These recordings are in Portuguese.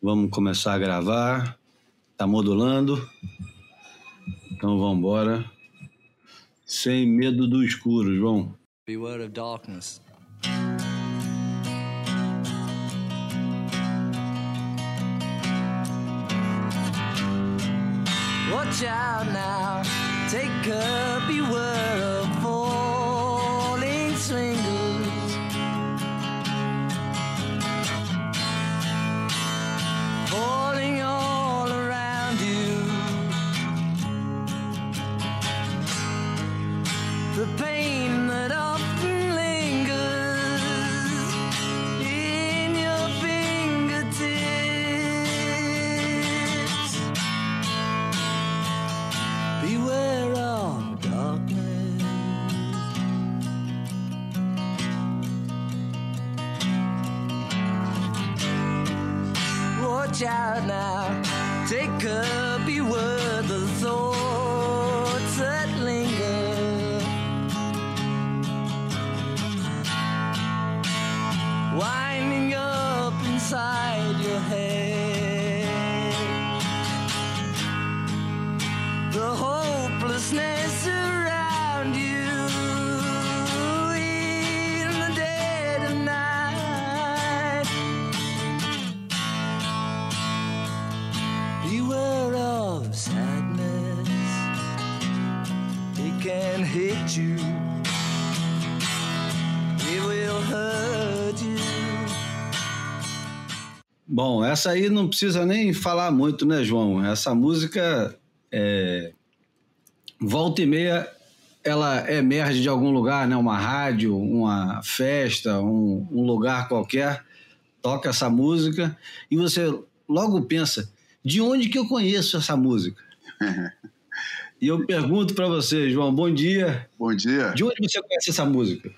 Vamos começar a gravar. Tá modulando. Então vamos embora. Sem medo do escuro, João. Beware of darkness. Watch out now, take care, beware out now, Bom, essa aí não precisa nem falar muito, né, João? Essa música, é... volta e meia, ela emerge de algum lugar, né? Uma rádio, uma festa, um, um lugar qualquer, toca essa música e você logo pensa, de onde que eu conheço essa música? e eu pergunto para você, João, bom dia. Bom dia. De onde você conhece essa música?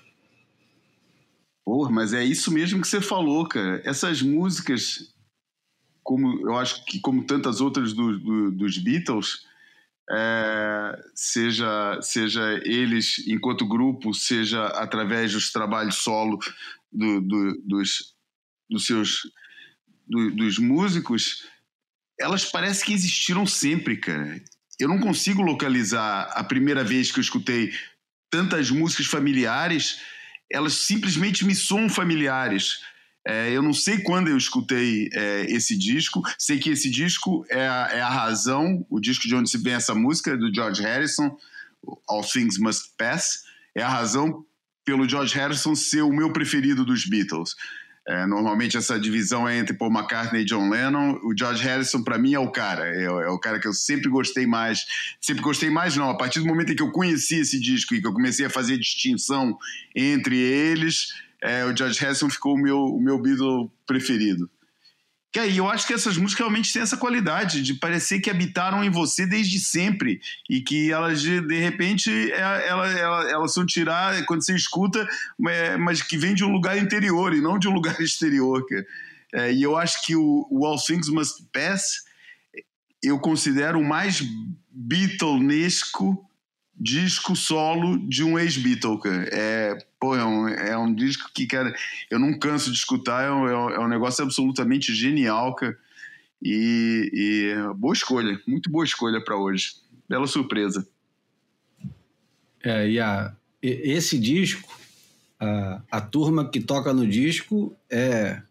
Porra, mas é isso mesmo que você falou, cara. Essas músicas, como eu acho que como tantas outras do, do- dos Beatles, é, seja, seja eles enquanto grupo, seja através dos trabalhos solo do- do- dos, dos seus do- dos músicos, elas parecem que existiram sempre, cara. Eu não consigo localizar a primeira vez que eu escutei tantas músicas familiares elas simplesmente me soam familiares. É, eu não sei quando eu escutei é, esse disco, sei que esse disco é a, é a razão, o disco de onde se vem essa música, do George Harrison, All Things Must Pass, é a razão pelo George Harrison ser o meu preferido dos Beatles. É, normalmente essa divisão é entre Paul McCartney e John Lennon. O George Harrison, para mim, é o cara. É, é o cara que eu sempre gostei mais. Sempre gostei mais, não. A partir do momento em que eu conheci esse disco e que eu comecei a fazer distinção entre eles, é, o George Harrison ficou o meu, o meu Beatle preferido. Que aí eu acho que essas músicas realmente têm essa qualidade de parecer que habitaram em você desde sempre e que elas de, de repente é- ela- ela- elas são tiradas quando você escuta, é, mas que vem de um lugar interior e não de um lugar exterior. É, e eu acho que o, o All Things Must Pass eu considero o mais Beatlenesco disco solo de um ex-Beatle, cara. É, pô, é um, é um disco que, cara, eu não canso de escutar, é um, é um- é negócio absolutamente genial, cara. E, e boa escolha, muito boa escolha para hoje. Bela surpresa. É, e a, esse disco, a, a turma que toca no disco é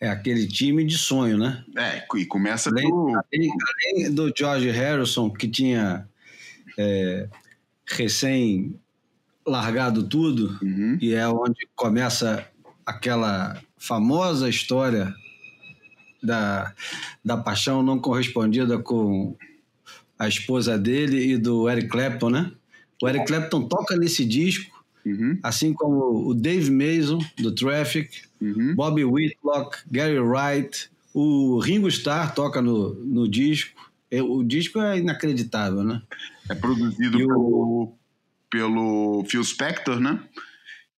é aquele time de sonho, né? É, e começa Além, do. além- além do George Harrison, que tinha é, recém largado tudo, Uhum. e é onde começa aquela famosa história da, da paixão não correspondida com a esposa dele e do Eric Clapton, né? O Eric Clapton toca nesse disco, Uhum. assim como o Dave Mason, do Traffic, Uhum. Bobby Whitlock, Gary Wright, o Ringo Starr toca no, no disco. É, O disco é inacreditável, né? É produzido pelo, pelo Phil Spector, né?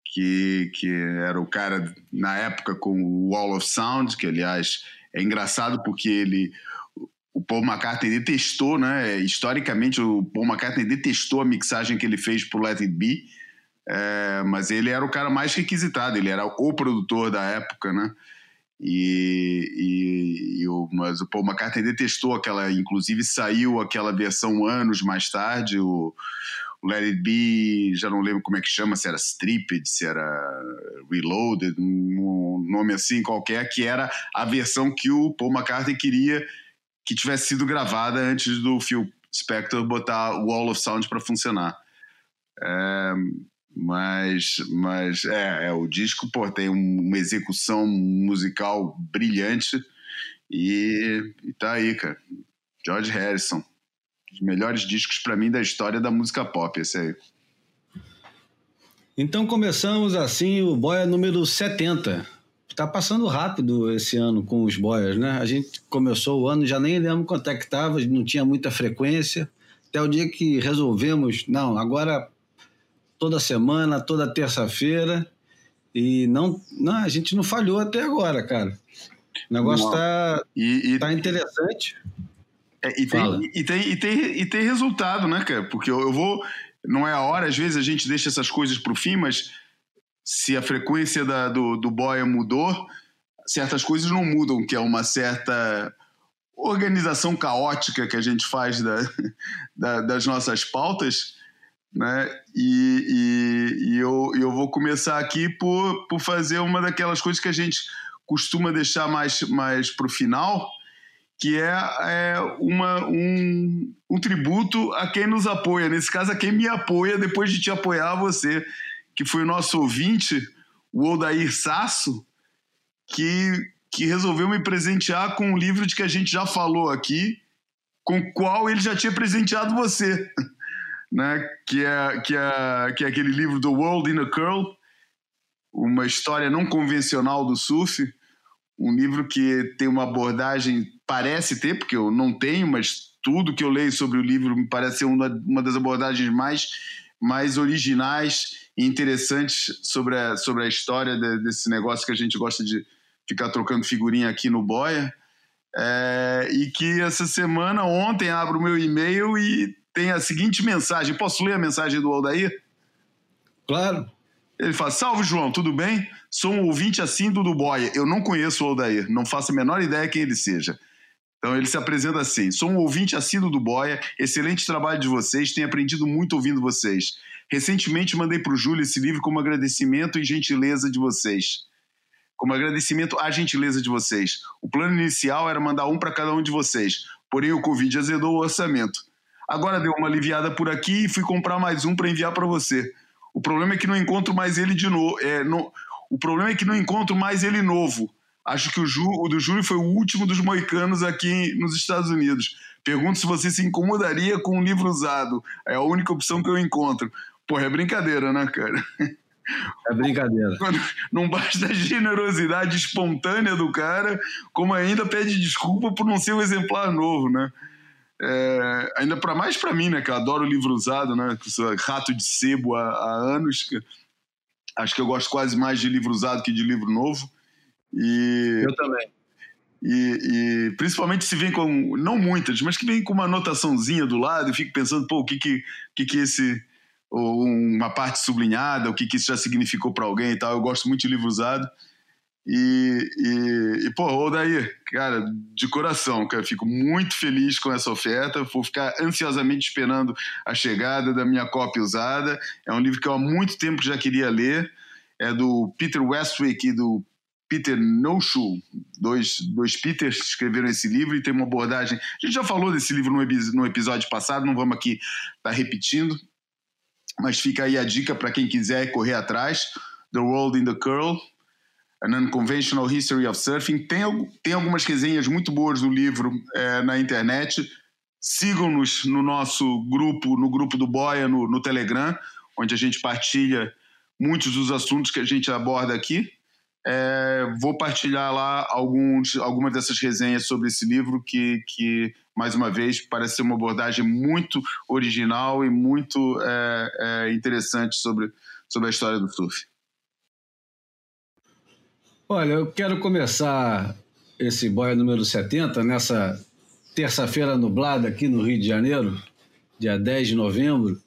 Que, que era o cara na época com o Wall of Sound, que aliás é engraçado porque ele. O Paul McCartney detestou, né? Historicamente, o Paul McCartney detestou a mixagem que ele fez pro Let It Be, é, mas ele era o cara mais requisitado, ele era o produtor da época, né? E, e, e o, mas o Paul McCartney detestou aquela, inclusive saiu aquela versão anos mais tarde, o, o Let It Be, já não lembro como é que chama, se era Stripped, se era Reloaded, um nome assim qualquer, que era a versão que o Paul McCartney queria que tivesse sido gravada antes do Phil Spector botar o Wall of Sound para funcionar. É, mas, mas é, é, o disco pô, tem uma execução musical brilhante e, e tá aí, cara. George Harrison. Os melhores discos para mim da história da música pop, esse aí. Então começamos assim o Boia número 70. Está passando rápido esse ano com os Boias, né? A gente começou o ano, já nem lembro quanto é que estava, não tinha muita frequência. Até o dia que resolvemos, não, agora toda semana, toda terça-feira. E não, não, a gente não falhou até agora, cara. O negócio está tá interessante. É, e, tem, e, tem, e, tem, e tem resultado, né, cara? Porque eu, eu vou. Não é a hora, às vezes a gente deixa essas coisas para o fim, mas se a frequência da, do, do boia mudou, certas coisas não mudam, que é uma certa organização caótica que a gente faz da, da, das nossas pautas né? E, e, e, eu, eu vou começar aqui por, por fazer uma daquelas coisas que a gente costuma deixar mais, mais para o final, que é, é uma, um, um tributo a quem nos apoia. Nesse caso, a quem me apoia depois de te apoiar você, que foi o nosso ouvinte, o Odair Sasso, que, que resolveu me presentear com um livro de que a gente já falou aqui, com o qual ele já tinha presenteado você. Né? que, é, que, é, que é aquele livro The World in a Curl, uma história não convencional do surf, um livro que tem uma abordagem, parece ter, porque eu não tenho, mas tudo que eu leio sobre o livro me parece ser uma, uma das abordagens mais, mais originais e interessantes sobre a, sobre a história de, desse negócio que a gente gosta de ficar trocando figurinha aqui no Boia. É, e que essa semana, ontem, abro o meu e-mail e tem a seguinte mensagem. Posso ler a mensagem do Aldair? Claro. Ele fala: Salve, João, tudo bem? Sou um ouvinte assíduo do Boia. Eu não conheço o Aldair, não faço a menor ideia quem ele seja. Então ele se apresenta assim: Sou um ouvinte assíduo do Boia, excelente trabalho de vocês, tenho aprendido muito ouvindo vocês. Recentemente mandei para o Júlio esse livro como agradecimento e gentileza de vocês. Como agradecimento à gentileza de vocês. O plano inicial era mandar um para cada um de vocês, porém o Covid azedou o orçamento. Agora deu uma aliviada por aqui e fui comprar mais um para enviar para você. O problema é que não encontro mais ele de novo. É, no... O problema é que não encontro mais ele novo. Acho que o, Ju... o do Júlio foi o último dos moicanos aqui nos Estados Unidos. Pergunto se você se incomodaria com um livro usado. É a única opção que eu encontro. Porra, é brincadeira, né, cara? É brincadeira. Não basta a generosidade espontânea do cara, como ainda pede desculpa por não ser um exemplar novo, né? É, ainda para mais para mim, né, que eu adoro livro usado, né, rato de sebo há, há, anos, que acho que eu gosto quase mais de livro usado que de livro novo. E, eu também. E, e, principalmente se vem com, não muitas, mas que vem com uma anotaçãozinha do lado, e fico pensando, pô, o que que, que, que esse, ou uma parte sublinhada, o que que isso já significou para alguém e tal. Eu gosto muito de livro usado. E, e, e pô, Odair, cara, de coração, cara, fico muito feliz com essa oferta. Vou ficar ansiosamente esperando a chegada da minha cópia usada. É um livro que eu há muito tempo já queria ler. É do Peter Westwick e do Peter Noshu, dois, dois Peters escreveram esse livro e tem uma abordagem. A gente já falou desse livro no, no episódio passado, não vamos aqui estar tá repetindo, mas fica aí a dica para quem quiser correr atrás: The World in the Curl An Unconventional History of Surfing. Tem, tem algumas resenhas muito boas do livro é, na internet. Sigam-nos no nosso grupo, no grupo do Boia, no, no Telegram, onde a gente partilha muitos dos assuntos que a gente aborda aqui. É, vou partilhar lá alguns, algumas dessas resenhas sobre esse livro que, que, mais uma vez, parece ser uma abordagem muito original e muito é, é, interessante sobre, sobre a história do surf. Olha, eu quero começar esse boia número 70 nessa terça-feira nublada aqui no Rio de Janeiro, dia 10 de novembro.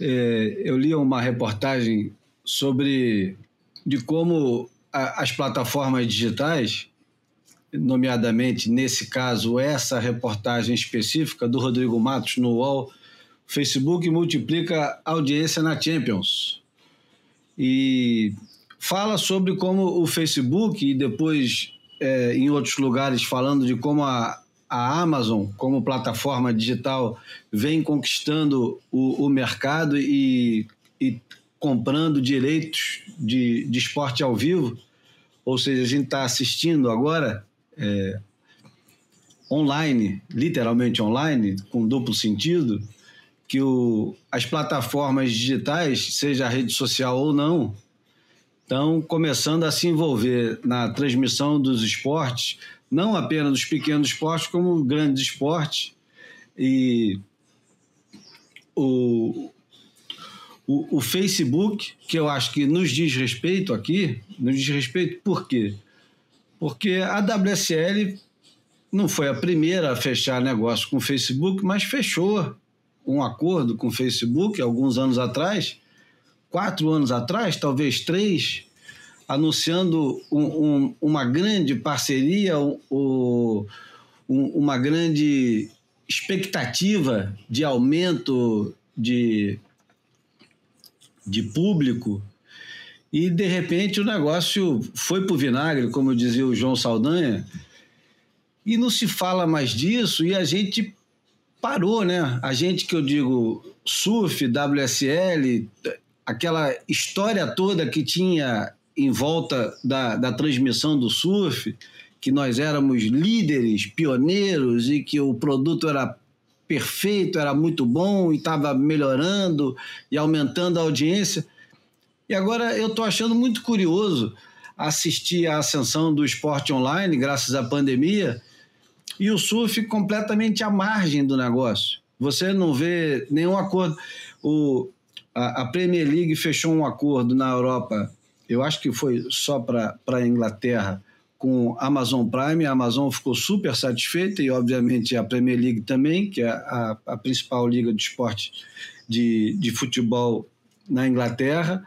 É, eu li uma reportagem sobre de como a, as plataformas digitais, nomeadamente, nesse caso, essa reportagem específica do Rodrigo Matos no UOL, Facebook multiplica audiência na Champions. E fala sobre como o Facebook, e depois é, em outros lugares falando de como a, a Amazon, como plataforma digital, vem conquistando o, o mercado e, e, comprando direitos de, de esporte ao vivo. Ou seja, a gente está assistindo agora é, online, literalmente online, com duplo sentido, que o, as plataformas digitais, seja a rede social ou não, estão começando a se envolver na transmissão dos esportes, não apenas dos pequenos esportes, como grandes esportes. E o, o, o, Facebook, que eu acho que nos diz respeito aqui, nos diz respeito por quê? Porque a WSL não foi a primeira a fechar negócio com o Facebook, mas fechou um acordo com o Facebook alguns anos atrás, quatro anos atrás, talvez três, anunciando um, um, uma grande parceria, um, uma grande expectativa de aumento de, de público. E, de repente, o negócio foi para o vinagre, como dizia o João Saldanha, e não se fala mais disso, e a gente parou, né? A gente que eu digo surf, WSL, aquela história toda que tinha em volta da, da transmissão do surf, que nós éramos líderes, pioneiros e que o produto era perfeito, era muito bom e estava melhorando e aumentando a audiência. E agora eu estou achando muito curioso assistir à ascensão do esporte online, graças à pandemia, e o surf completamente à margem do negócio. Você não vê nenhum acordo. O, a, a Premier League fechou um acordo na Europa, eu acho que foi só para a Inglaterra, com Amazon Prime. A Amazon ficou super satisfeita e, obviamente, a Premier League também, que é a, a principal liga de esporte de, de futebol na Inglaterra.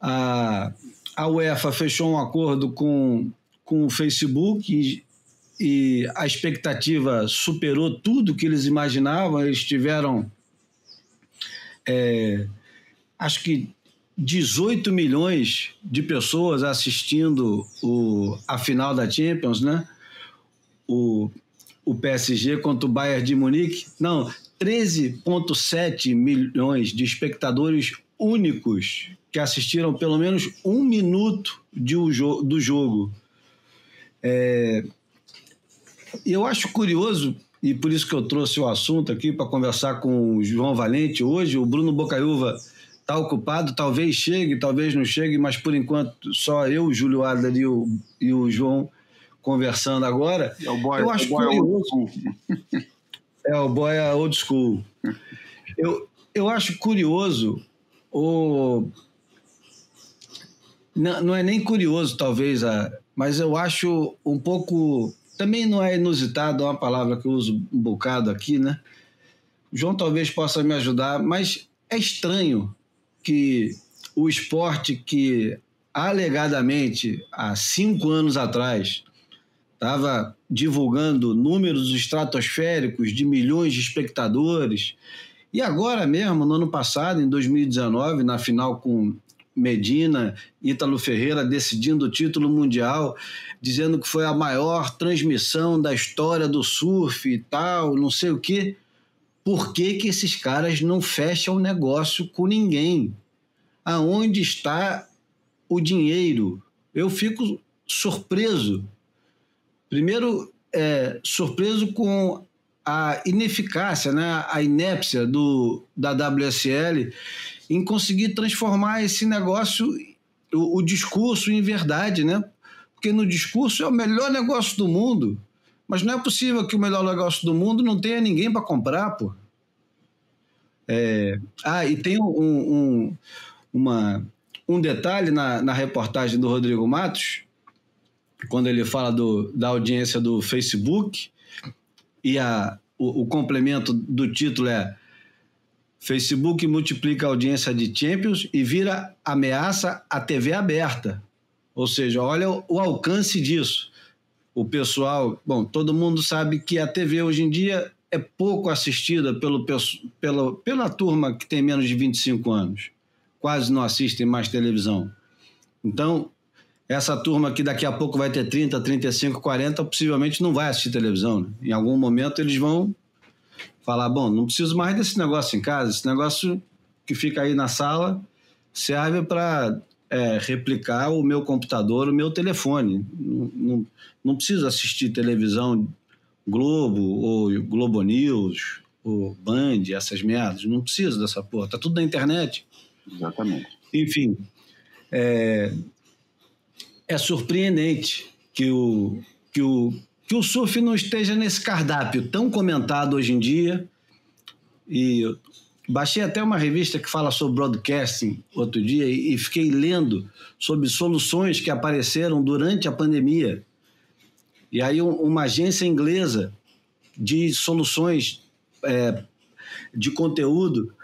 A, a UEFA fechou um acordo com, com o Facebook e e a expectativa superou tudo que eles imaginavam. Eles tiveram, é, acho que 18 milhões de pessoas assistindo o, a final da Champions, né? O, o PSG contra o Bayern de Munique. Não, 13,7 milhões de espectadores únicos que assistiram pelo menos um minuto de do jogo. É, eu acho curioso, e por isso que eu trouxe o assunto aqui para conversar com o João Valente hoje, o Bruno Bocaiúva está ocupado, talvez chegue, talvez não chegue, mas por enquanto só eu, o Júlio Adler e o, e o João conversando agora. É o boy, eu acho o boy curioso. É o boy old school. Eu, eu acho curioso o não, não é nem curioso talvez a, mas eu acho um pouco também não é inusitado, é uma palavra que eu uso um bocado aqui, né? O João talvez possa me ajudar, mas é estranho que o esporte que alegadamente há cinco anos atrás estava divulgando números estratosféricos de milhões de espectadores. E agora mesmo, no ano passado, em 2019, na final com Medina, Ítalo Ferreira decidindo o título mundial, dizendo que foi a maior transmissão da história do surf e tal, não sei o quê. Por que, que esses caras não fecham negócio com ninguém? Aonde está o dinheiro? Eu fico surpreso. Primeiro, é, surpreso com a ineficácia, né, a inépcia do, da WSL em conseguir transformar esse negócio, o, o discurso, em verdade, né? Porque no discurso é o melhor negócio do mundo, mas não é possível que o melhor negócio do mundo não tenha ninguém para comprar, pô. É... Ah, e tem um, um, uma, um detalhe na, na reportagem do Rodrigo Matos, quando ele fala do, da audiência do Facebook, e a, o, o complemento do título é Facebook multiplica a audiência de Champions e vira ameaça à TV aberta. Ou seja, olha o, alcance disso. O pessoal, bom, todo mundo sabe que a TV hoje em dia é pouco assistida pelo, pelo, pela turma que tem menos de 25 anos. Quase não assistem mais televisão. Então, essa turma que daqui a pouco vai ter 30, 35, 40, possivelmente não vai assistir televisão. Né? Em algum momento eles vão falar: bom, não preciso mais desse negócio em casa, esse negócio que fica aí na sala serve para é, replicar o meu computador, o meu telefone. Não, não, não preciso assistir televisão Globo ou Globo News ou Band, essas merdas. Não preciso dessa porra. Tá tudo na internet. Exatamente. Enfim, é, é surpreendente que o, que, o, que o surf não esteja nesse cardápio tão comentado hoje em dia. E baixei até uma revista que fala sobre broadcasting outro dia e, fiquei lendo sobre soluções que apareceram durante a pandemia. E aí uma agência inglesa de soluções é, de conteúdo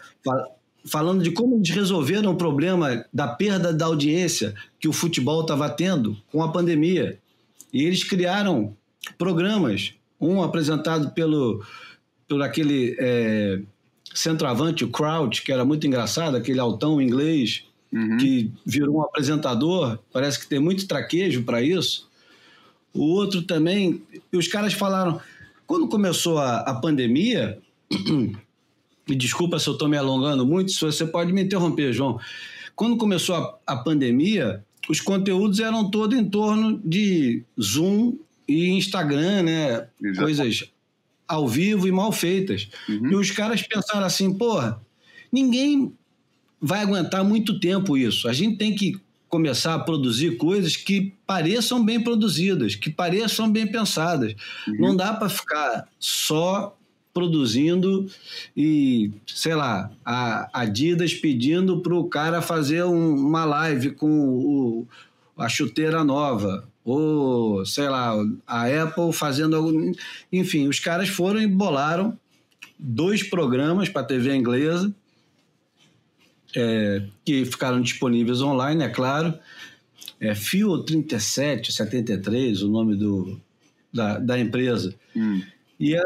falando de como eles resolveram o problema da perda da audiência que o futebol estava tendo com a pandemia. E eles criaram programas, um apresentado pelo, pelo aquele é, centroavante, o Crouch, que era muito engraçado, aquele altão inglês, uhum. que virou um apresentador, parece que tem muito traquejo para isso. O outro também, e os caras falaram, quando começou a, a pandemia, e desculpa se eu estou me alongando muito, se você pode me interromper, João. Quando começou a, a pandemia, os conteúdos eram todos em torno de Zoom e Instagram, né? Exato. Coisas ao vivo e mal feitas. Uhum. E os caras pensaram assim, porra, ninguém vai aguentar muito tempo isso. A gente tem que começar a produzir coisas que pareçam bem produzidas, que pareçam bem pensadas. Uhum. Não dá para ficar só produzindo e, sei lá, a Adidas pedindo para o cara fazer um, uma live com o, a chuteira nova, ou, sei lá, a Apple fazendo. Enfim, os caras foram e bolaram dois programas para a TV inglesa, é, que ficaram disponíveis online, é claro. É Fio 37, 73, o nome do, da, da empresa. Hum. E é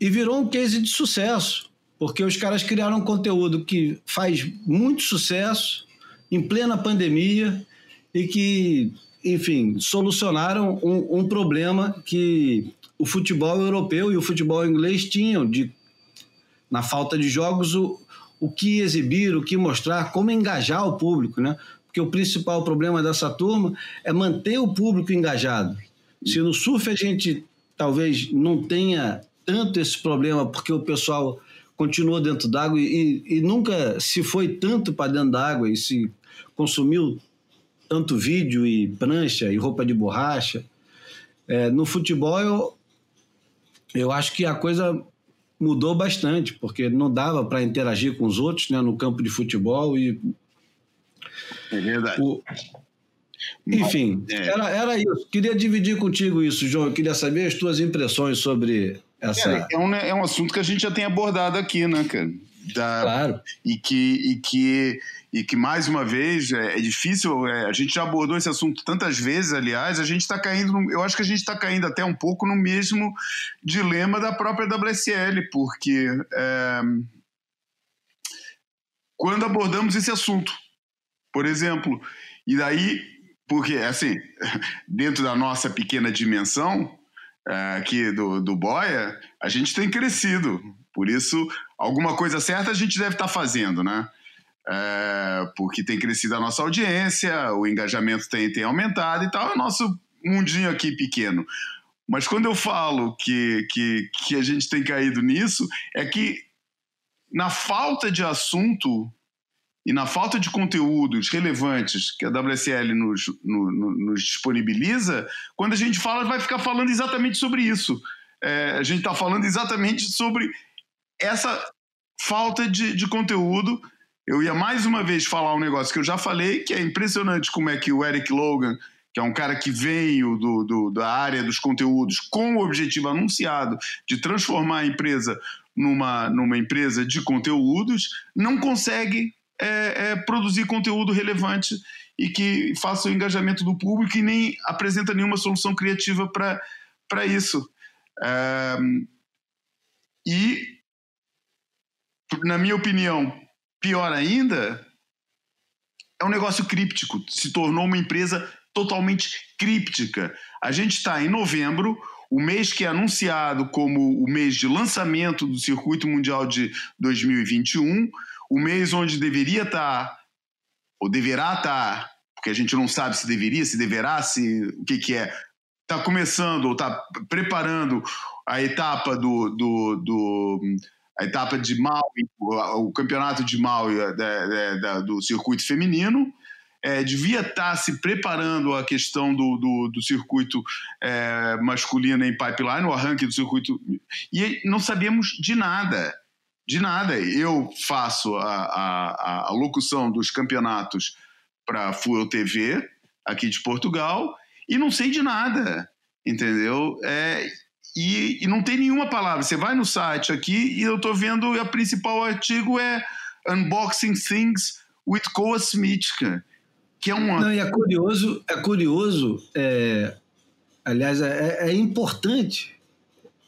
e virou um case de sucesso, porque os caras criaram um conteúdo que faz muito sucesso em plena pandemia e que, enfim, solucionaram um, um problema que o futebol europeu e o futebol inglês tinham de na falta de jogos o, o que exibir, o que mostrar, como engajar o público, né? Porque o principal problema dessa turma é manter o público engajado. Se no surf a gente talvez não tenha tanto esse problema porque o pessoal continuou dentro d'água e, e, nunca se foi tanto para dentro d'água e se consumiu tanto vídeo e prancha e roupa de borracha. É, no futebol, eu, eu acho que a coisa mudou bastante, porque não dava para interagir com os outros né, no campo de futebol e. É verdade. O, enfim, é. era, era isso. Queria dividir contigo isso, João. Eu queria saber as tuas impressões sobre essa... Cara, é, um, é um assunto que a gente já tem abordado aqui, né, cara? Da, claro. E que, e que, e que mais uma vez, é, é difícil, é, a gente já abordou esse assunto tantas vezes, aliás, a gente está caindo, eu acho que a gente está caindo até um pouco no mesmo dilema da própria WSL, porque é, quando abordamos esse assunto, por exemplo, e daí, porque, assim, dentro da nossa pequena dimensão, é, aqui do, do Boia, a gente tem crescido. Por isso, alguma coisa certa a gente deve estar tá fazendo, né? É, porque tem crescido a nossa audiência, o engajamento tem, tem aumentado e tal, é o nosso mundinho aqui pequeno. Mas quando eu falo que, que, que a gente tem caído nisso, é que na falta de assunto e na falta de conteúdos relevantes que a WSL nos, no, nos disponibiliza, quando a gente fala, vai ficar falando exatamente sobre isso. É, a gente está falando exatamente sobre essa falta de, de conteúdo. Eu ia mais uma vez falar um negócio que eu já falei, que é impressionante como é que o Eric Logan, que é um cara que veio do, do, da área dos conteúdos com o objetivo anunciado de transformar a empresa numa, numa empresa de conteúdos, não consegue é, é, produzir conteúdo relevante. e que faça o engajamento do público e nem apresenta nenhuma solução criativa para isso. E, na minha opinião, pior ainda, é um negócio críptico, se tornou uma empresa totalmente críptica. A gente está em novembro, o mês que é anunciado como o mês de lançamento do Circuito Mundial de 2021, o mês onde deveria estar, tá, ou deverá estar, tá, porque a gente não sabe se deveria, se deverá, se o que, que é, está começando ou está preparando a etapa do, do, do a etapa de Maui, o, campeonato de Maui da, da, da, do circuito feminino, é, devia estar se preparando a questão do, do, do circuito é, masculino em pipeline, o arranque do circuito, e não sabíamos de nada. De nada. Eu faço a, a, a locução dos campeonatos para a Fuel TV, aqui de Portugal, e não sei de nada, entendeu? É, e, e, não tem nenhuma palavra. Você vai no site aqui e eu estou vendo, o principal artigo é Unboxing Things with Koa Smith, que é uma. Não, e é curioso, é curioso, é, aliás, é, é importante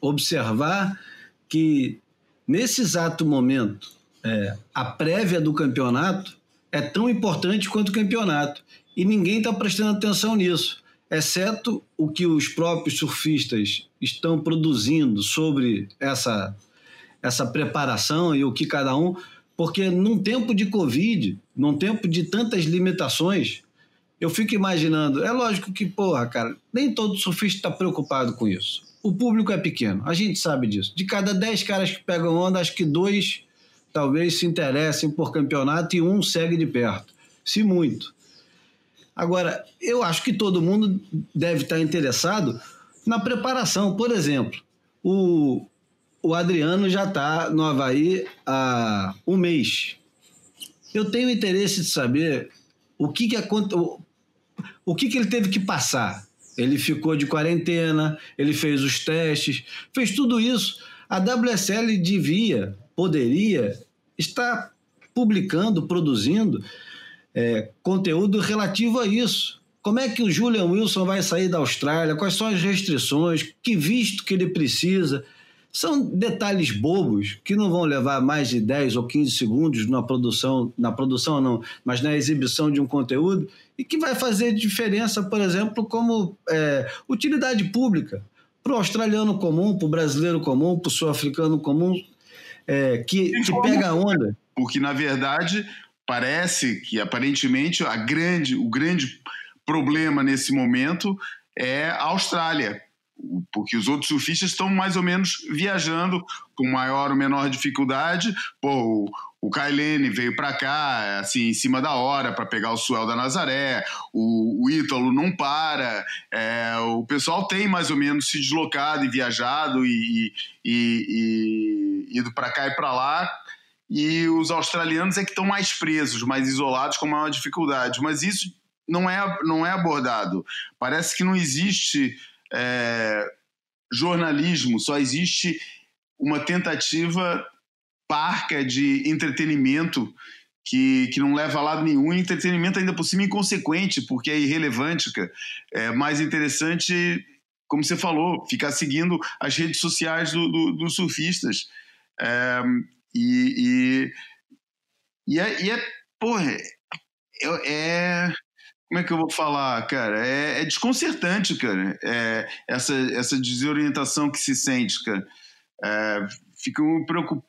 observar que nesse exato momento, é, a prévia do campeonato é tão importante quanto o campeonato. E ninguém está prestando atenção nisso, exceto o que os próprios surfistas estão produzindo sobre essa, essa preparação e o que cada um. Porque num tempo de Covid, num tempo de tantas limitações, eu fico imaginando. É lógico que, porra, cara, nem todo surfista está preocupado com isso. O público é pequeno, a gente sabe disso. De cada 10 caras que pegam onda, acho que dois talvez se interessem por campeonato e um segue de perto. Se muito. Agora, eu acho que todo mundo deve estar interessado na preparação. Por exemplo, o, o Adriano já está no Havaí há um mês. Eu tenho interesse de saber o que, que aconteceu. O que, que ele teve que passar? Ele ficou de quarentena, ele fez os testes, fez tudo isso. A WSL devia, poderia estar publicando, produzindo é, conteúdo relativo a isso. Como é que o Julian Wilson vai sair da Austrália? Quais são as restrições? Que visto que ele precisa? São detalhes bobos que não vão levar mais de 10 ou 15 segundos na produção, na produção não, mas na exibição de um conteúdo e que vai fazer diferença, por exemplo, como é, utilidade pública para o australiano comum, para o brasileiro comum, para o sul-africano comum, é, que, que pega a onda. Porque, na verdade, parece que, aparentemente, a grande, o grande problema nesse momento é a Austrália porque os outros surfistas estão mais ou menos viajando com maior ou menor dificuldade. Pô, o, Kailene veio para cá, assim, em cima da hora, para pegar o Suel da Nazaré. O, o Ítalo não para. É, o pessoal tem mais ou menos se deslocado e viajado e, e, e ido para cá e para lá. E os australianos é que estão mais presos, mais isolados, com maior dificuldade. Mas isso não é, não é abordado. Parece que não existe é, jornalismo, só existe uma tentativa parca de entretenimento que, que não leva a lado nenhum, e entretenimento ainda por cima inconsequente, porque é irrelevante. É mais interessante, como você falou, ficar seguindo as redes sociais do, do, dos surfistas. É, e, e, e, é, e é, porra, é, é, como é que eu vou falar, cara? É, é desconcertante, cara. É, essa, essa desorientação que se sente, cara. É, fico, me preocup...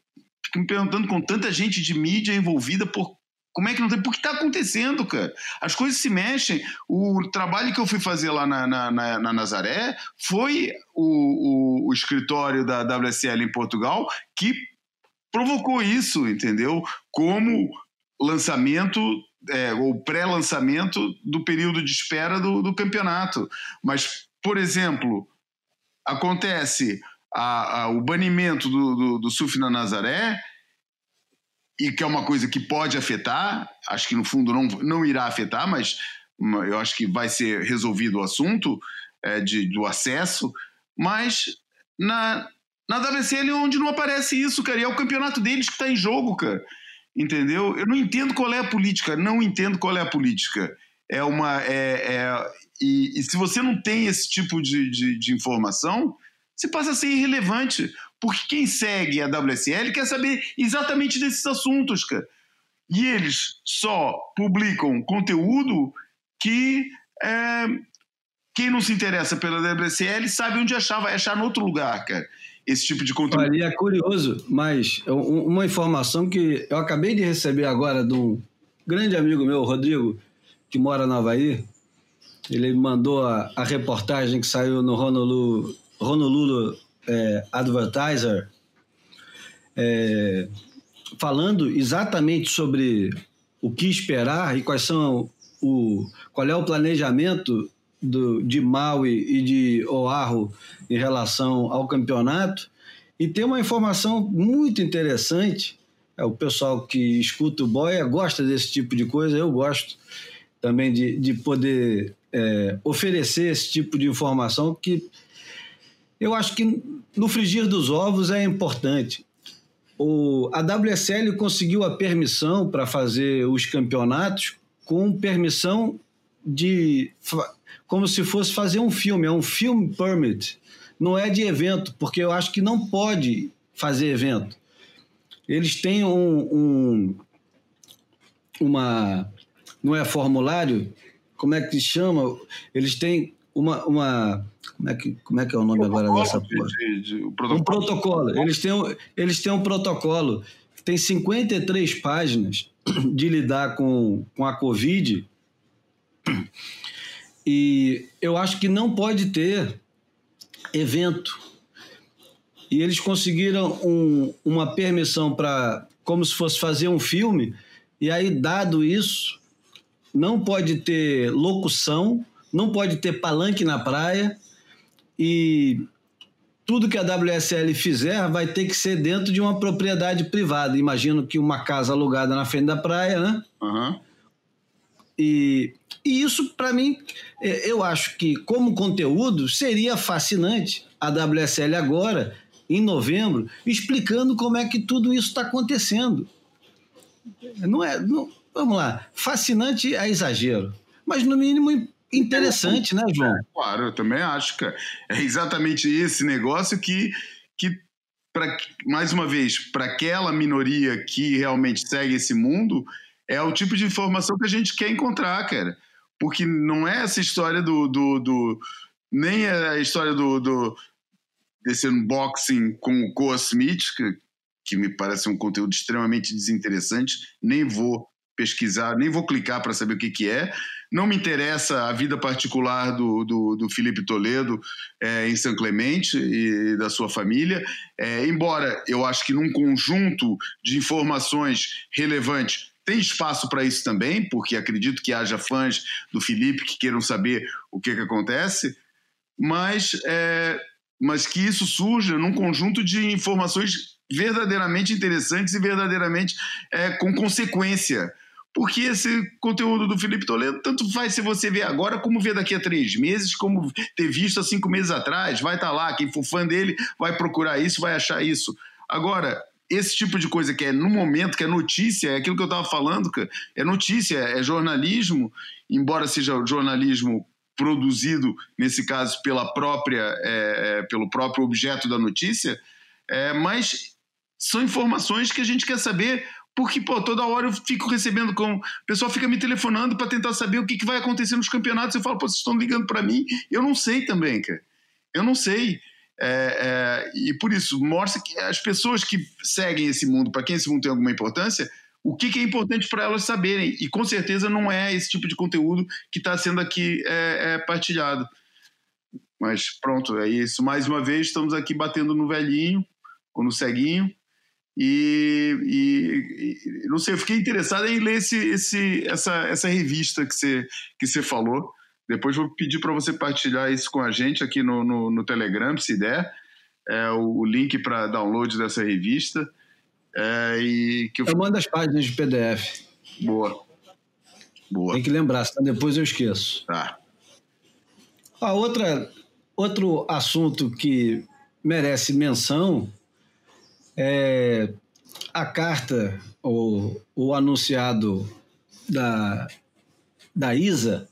fico me perguntando com tanta gente de mídia envolvida por como é que não tem? Porque está acontecendo, cara. As coisas se mexem. O trabalho que eu fui fazer lá na, na, na, na Nazaré foi o, o, o, escritório da WSL em Portugal que provocou isso, entendeu? Como lançamento é, ou pré-lançamento do período de espera do, do, campeonato. Mas, por exemplo, acontece a, a, o banimento do, do, do surf na Nazaré, e que é uma coisa que pode afetar, acho que no fundo não, não irá afetar, mas eu acho que vai ser resolvido o assunto é, de, do acesso, mas na, na WSL onde não aparece isso, cara, e é o campeonato deles que está em jogo, cara entendeu? Eu não entendo qual é a política, não entendo qual é a política. é uma. É, é, e, e, se você não tem esse tipo de, de, de informação, você passa a ser irrelevante. Porque quem segue a WSL quer saber exatamente desses assuntos, cara. E eles só publicam conteúdo que é, quem não se interessa pela WSL sabe onde achar, vai achar em outro lugar, cara. Esse tipo de conteúdo. É curioso, mas uma informação que eu acabei de receber agora de um grande amigo meu, Rodrigo, que mora no Havaí. Ele mandou a, a reportagem que saiu no Honolulu, Honolulu é, Advertiser, é, falando exatamente sobre o que esperar e quais são o, qual é o planejamento do, de Maui e de Oahu em relação ao campeonato. E tem uma informação muito interessante. É, o pessoal que escuta o Boia gosta desse tipo de coisa, eu gosto também de, de poder é, oferecer esse tipo de informação que eu acho que no frigir dos ovos é importante. O, a WSL conseguiu a permissão para fazer os campeonatos com permissão de. Como se fosse fazer um filme, é um film permit. Não é de evento, porque eu acho que não pode fazer evento. Eles têm um, um uma. Não é formulário? Como é que chama? Eles têm uma, uma como é que, como é que é o nome agora dessa porra? De, de, protocolo. Um protocolo. Eles têm, eles têm um protocolo que tem 53 páginas de lidar com, com a Covid. E eu acho que não pode ter evento. E eles conseguiram um, uma permissão para, como se fosse fazer um filme, e aí, dado isso, não pode ter locução, não pode ter palanque na praia, e tudo que a WSL fizer vai ter que ser dentro de uma propriedade privada. Imagino que uma casa alugada na frente da praia, né? Uhum. E, e isso, para mim, é, eu acho que, como conteúdo, seria fascinante a WSL agora, em novembro, explicando como é que tudo isso está acontecendo. Não é. Não, vamos lá, fascinante é exagero, mas no mínimo interessante, né, João? É, claro, eu também acho, que É exatamente esse negócio que, que pra, mais uma vez, para aquela minoria que realmente segue esse mundo, é o tipo de informação que a gente quer encontrar, cara. Porque não é essa história do. do, do nem é a história do, do desse unboxing com o que, que me parece um conteúdo extremamente desinteressante. Nem vou pesquisar, nem vou clicar para saber o que, que é. Não me interessa a vida particular do, do, do Felipe Toledo é, em São Clemente e da sua família, é, embora eu acho que num conjunto de informações relevantes tem espaço para isso também, porque acredito que haja fãs do Felipe que queiram saber o que, que acontece, mas, é, mas que isso surja num conjunto de informações verdadeiramente interessantes e verdadeiramente é, com consequência porque esse conteúdo do Felipe Toledo tanto faz se você ver agora como ver daqui a três meses, como ter visto há cinco meses atrás, vai estar tá lá, quem for fã dele vai procurar isso, vai achar isso. Agora, esse tipo de coisa que é no momento, que é notícia, é aquilo que eu estava falando, cara, é notícia, é jornalismo, embora seja jornalismo produzido, nesse caso, pela própria, é, é, pelo próprio objeto da notícia, é, mas são informações que a gente quer saber porque, pô, toda hora eu fico recebendo com. O pessoal fica me telefonando para tentar saber o que, que vai acontecer nos campeonatos. Eu falo, pô, vocês estão ligando para mim? Eu não sei também, cara. Eu não sei. É, é, e por isso, mostra que as pessoas que seguem esse mundo, para quem esse mundo tem alguma importância, o que, que é importante para elas saberem. E com certeza não é esse tipo de conteúdo que está sendo aqui é, é, partilhado. Mas pronto, é isso. Mais uma vez, estamos aqui batendo no velhinho, ou no ceguinho. E, e, e, não sei, eu fiquei interessado em ler esse, esse, essa, essa revista que você, que você falou. Depois vou pedir para você partilhar isso com a gente aqui no, no, no Telegram, se der, é, o, o link para download dessa revista. É, e que eu... eu mando as páginas de PDF. Boa. Boa. Tem que lembrar, senão depois eu esqueço. Tá. A outra, outro assunto que merece menção é, a carta, o, o anunciado da da ISA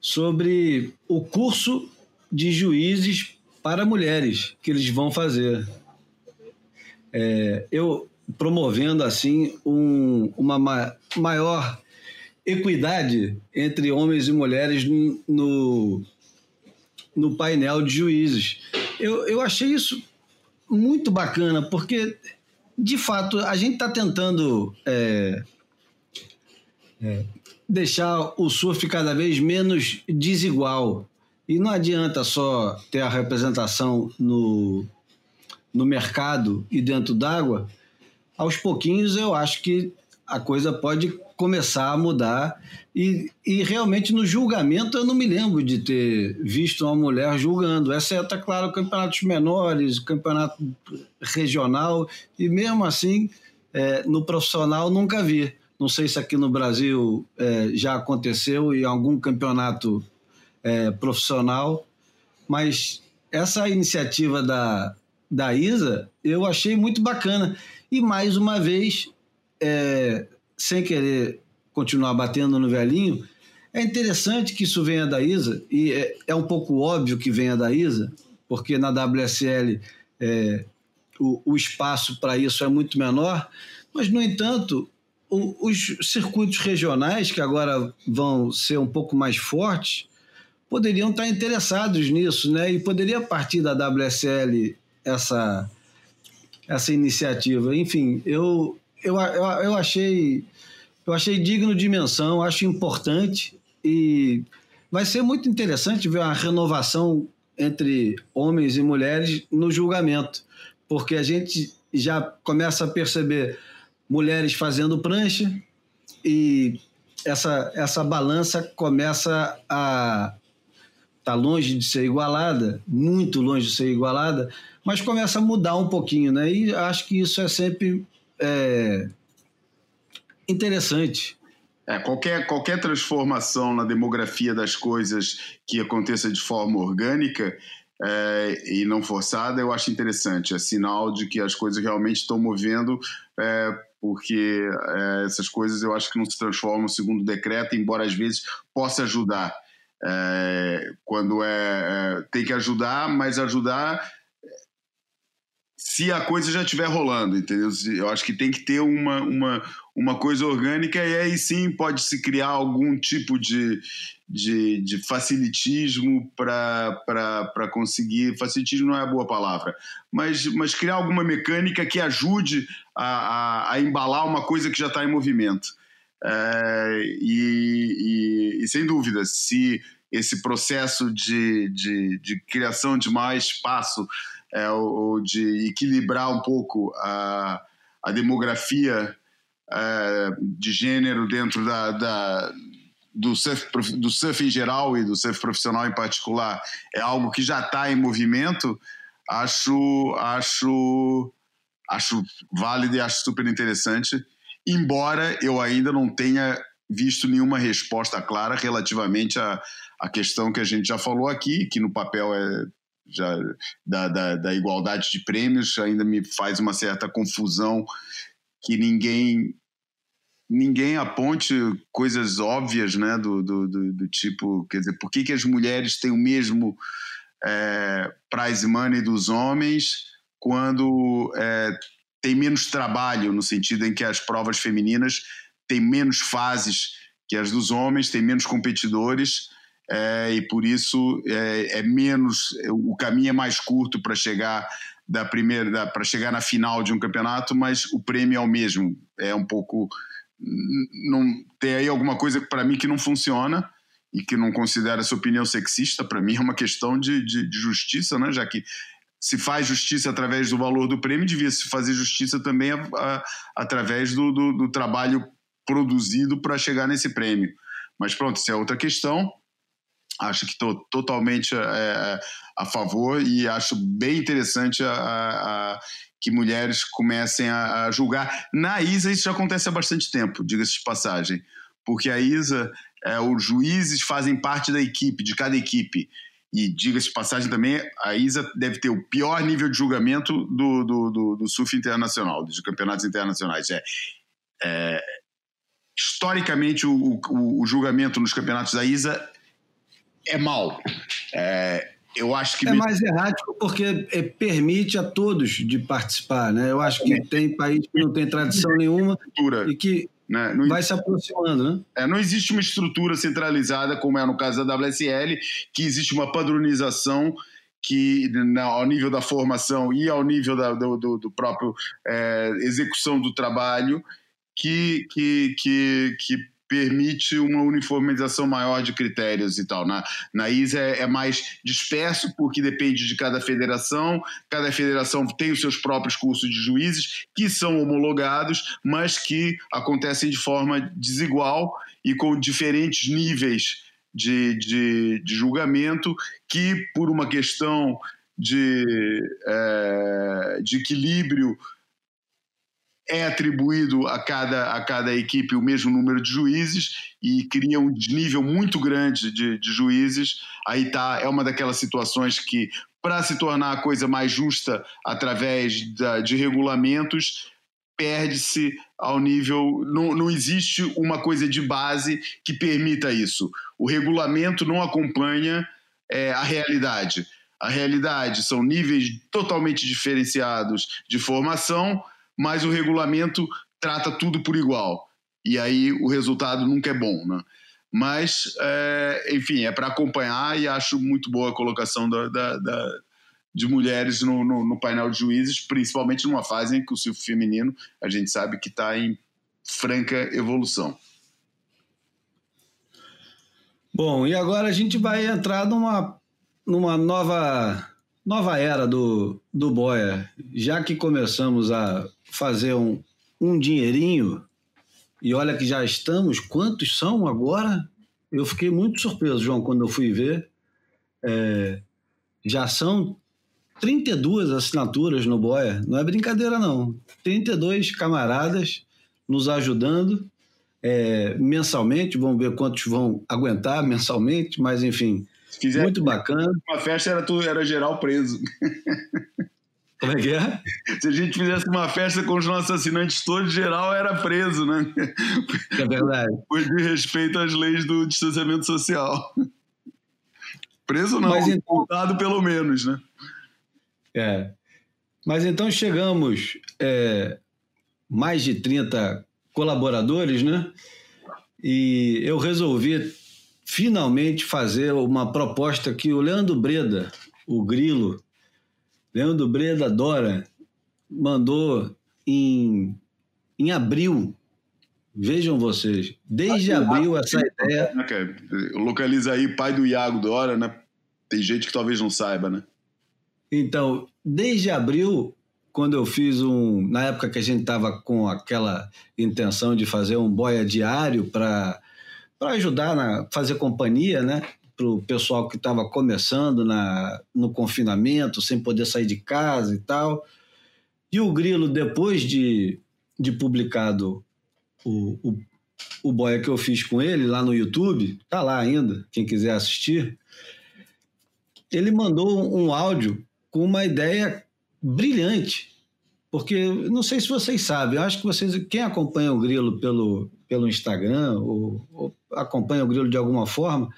sobre o curso de juízes para mulheres que eles vão fazer. É, eu promovendo assim um, uma ma maior equidade entre homens e mulheres no, no painel de juízes. Eu, eu achei isso muito bacana, porque, de fato, a gente está tentando é, é, deixar o surf cada vez menos desigual. E não adianta só ter a representação no, no mercado e dentro d'água. Aos pouquinhos, eu acho que a coisa pode começar a mudar. E, e realmente no julgamento eu não me lembro de ter visto uma mulher julgando, exceto, é claro, campeonatos menores, campeonato regional, e mesmo assim é, no profissional nunca vi. Não sei se aqui no Brasil é, já aconteceu em algum campeonato é, profissional, mas essa iniciativa da, da ISA eu achei muito bacana. E mais uma vez, é, sem querer continuar batendo no velhinho, é interessante que isso venha da ISA, e é, é um pouco óbvio que venha da ISA, porque na WSL é, o, o, espaço para isso é muito menor, mas, no entanto, o, os circuitos regionais, que agora vão ser um pouco mais fortes, poderiam estar interessados nisso, né? E poderia partir da WSL essa, essa iniciativa. Enfim, eu, eu, eu, eu achei eu achei digno de menção, acho importante e vai ser muito interessante ver uma renovação entre homens e mulheres no julgamento, porque a gente já começa a perceber mulheres fazendo prancha e essa, essa balança começa a tá longe de ser igualada, muito longe de ser igualada, mas começa a mudar um pouquinho, né? E acho que isso é sempre é, interessante. É, qualquer, qualquer transformação na demografia das coisas que aconteça de forma orgânica é, e não forçada, eu acho interessante. É sinal de que as coisas realmente estão movendo, é, porque é, essas coisas eu acho que não se transformam segundo decreto, embora às vezes possa ajudar. É, quando é, é, tem que ajudar, mas ajudar se a coisa já estiver rolando, entendeu? Eu acho que tem que ter uma, uma, uma coisa orgânica e aí sim pode se criar algum tipo de, de, de facilitismo para conseguir. Facilitismo não é a boa palavra, mas, mas criar alguma mecânica que ajude a, a, a embalar uma coisa que já está em movimento. É, e, e, e, sem dúvida, se esse processo de, de, de criação de mais espaço é, ou de equilibrar um pouco a, a demografia é, de gênero dentro da, da do, surf, do surf em geral e do surf profissional em particular é algo que já está em movimento, acho, acho, acho válido e acho super interessante, embora eu ainda não tenha visto nenhuma resposta clara relativamente à, à questão que a gente já falou aqui, que no papel é já da, da, da, igualdade de prêmios ainda me faz uma certa confusão que ninguém ninguém aponte coisas óbvias né do, do, do, do tipo quer dizer por que, que as mulheres têm o mesmo é, prize money dos homens quando é, tem menos trabalho no sentido em que as provas femininas têm menos fases que as dos homens têm menos competidores é, e por isso é, é, menos o caminho é mais curto para chegar da primeira para chegar na final de um campeonato, mas o prêmio é o mesmo. É um pouco não tem aí alguma coisa para mim que não funciona e que não considera essa opinião sexista. Para mim é uma questão de, de, de justiça, né? Já que se faz justiça através do valor do prêmio, devia se fazer justiça também a, a, através do, do, do trabalho produzido para chegar nesse prêmio. Mas pronto, isso é outra questão acho que estou totalmente é, a favor e acho bem interessante a, a, a que mulheres comecem a, a, julgar. Na ISA isso já acontece há bastante tempo, diga-se de passagem, porque a ISA, é, os juízes fazem parte da equipe, de cada equipe. E diga-se de passagem também, a ISA deve ter o pior nível de julgamento do, do, do, do surf internacional, dos campeonatos internacionais. É, é historicamente o, o, o, julgamento nos campeonatos da ISA é mau. É, eu acho que é mais errático porque é, permite a todos de participar, né? Eu acho que tem país que não tem tradição nenhuma e que né? Não, vai se aproximando, né? É, não existe uma estrutura centralizada, como é no caso da WSL, que existe uma padronização que na, ao nível da formação e ao nível da, do, do, do, próprio é, execução do trabalho que, que, que, que permite uma uniformização maior de critérios e tal. Na, na ISA é, é, mais disperso, porque depende de cada federação, cada federação tem os seus próprios cursos de juízes, que são homologados, mas que acontecem de forma desigual e com diferentes níveis de, de, de julgamento, que por uma questão de, é, de equilíbrio é atribuído a cada, a cada equipe o mesmo número de juízes e cria um desnível muito grande de, de juízes. Aí tá, é uma daquelas situações que, para se tornar a coisa mais justa através da, de regulamentos, perde-se ao nível. Não, não existe uma coisa de base que permita isso. O regulamento não acompanha é, a realidade. A realidade são níveis totalmente diferenciados de formação mas o regulamento trata tudo por igual. E aí o resultado nunca é bom, né? Mas, é, enfim, é para acompanhar e acho muito boa a colocação da, da, da de mulheres no, no, no, painel de juízes, principalmente numa fase em que o circo feminino a gente sabe que está em franca evolução. Bom, e agora a gente vai entrar numa, numa nova, nova era do, do Boia. Já que começamos a fazer um, um dinheirinho, e olha que já estamos, quantos são agora? Eu fiquei muito surpreso, João, quando eu fui ver. É, já são 32 assinaturas no Boia, não é brincadeira não. 32 camaradas nos ajudando é, mensalmente, vamos ver quantos vão aguentar mensalmente, mas enfim, muito bacana. Uma festa era, tudo, era geral preso. Como é que é? Se a gente fizesse uma festa com os nossos assinantes todos, geral era preso, né? É verdade. Por de respeito às leis do distanciamento social. Preso não, Mas então... pelo menos, né? É. Mas então chegamos é, mais de 30 colaboradores, né? E eu resolvi finalmente fazer uma proposta que o Leandro Breda, o Grilo, Leandro Breda Dora mandou em, em abril. Vejam vocês, desde abril essa ideia. Né, localiza aí pai do Iago Dora, né? Tem gente que talvez não saiba, né? Então, desde abril, quando eu fiz um. Na época que a gente estava com aquela intenção de fazer um boia diário para ajudar a fazer companhia, né? para o pessoal que estava começando na, no confinamento, sem poder sair de casa e tal. E o Grilo, depois de, de publicado o, o, o boia que eu fiz com ele lá no YouTube, tá lá ainda, quem quiser assistir, ele mandou um áudio com uma ideia brilhante. Porque não sei se vocês sabem, eu acho que vocês, quem acompanha o Grilo pelo, pelo Instagram ou, ou acompanha o Grilo de alguma forma,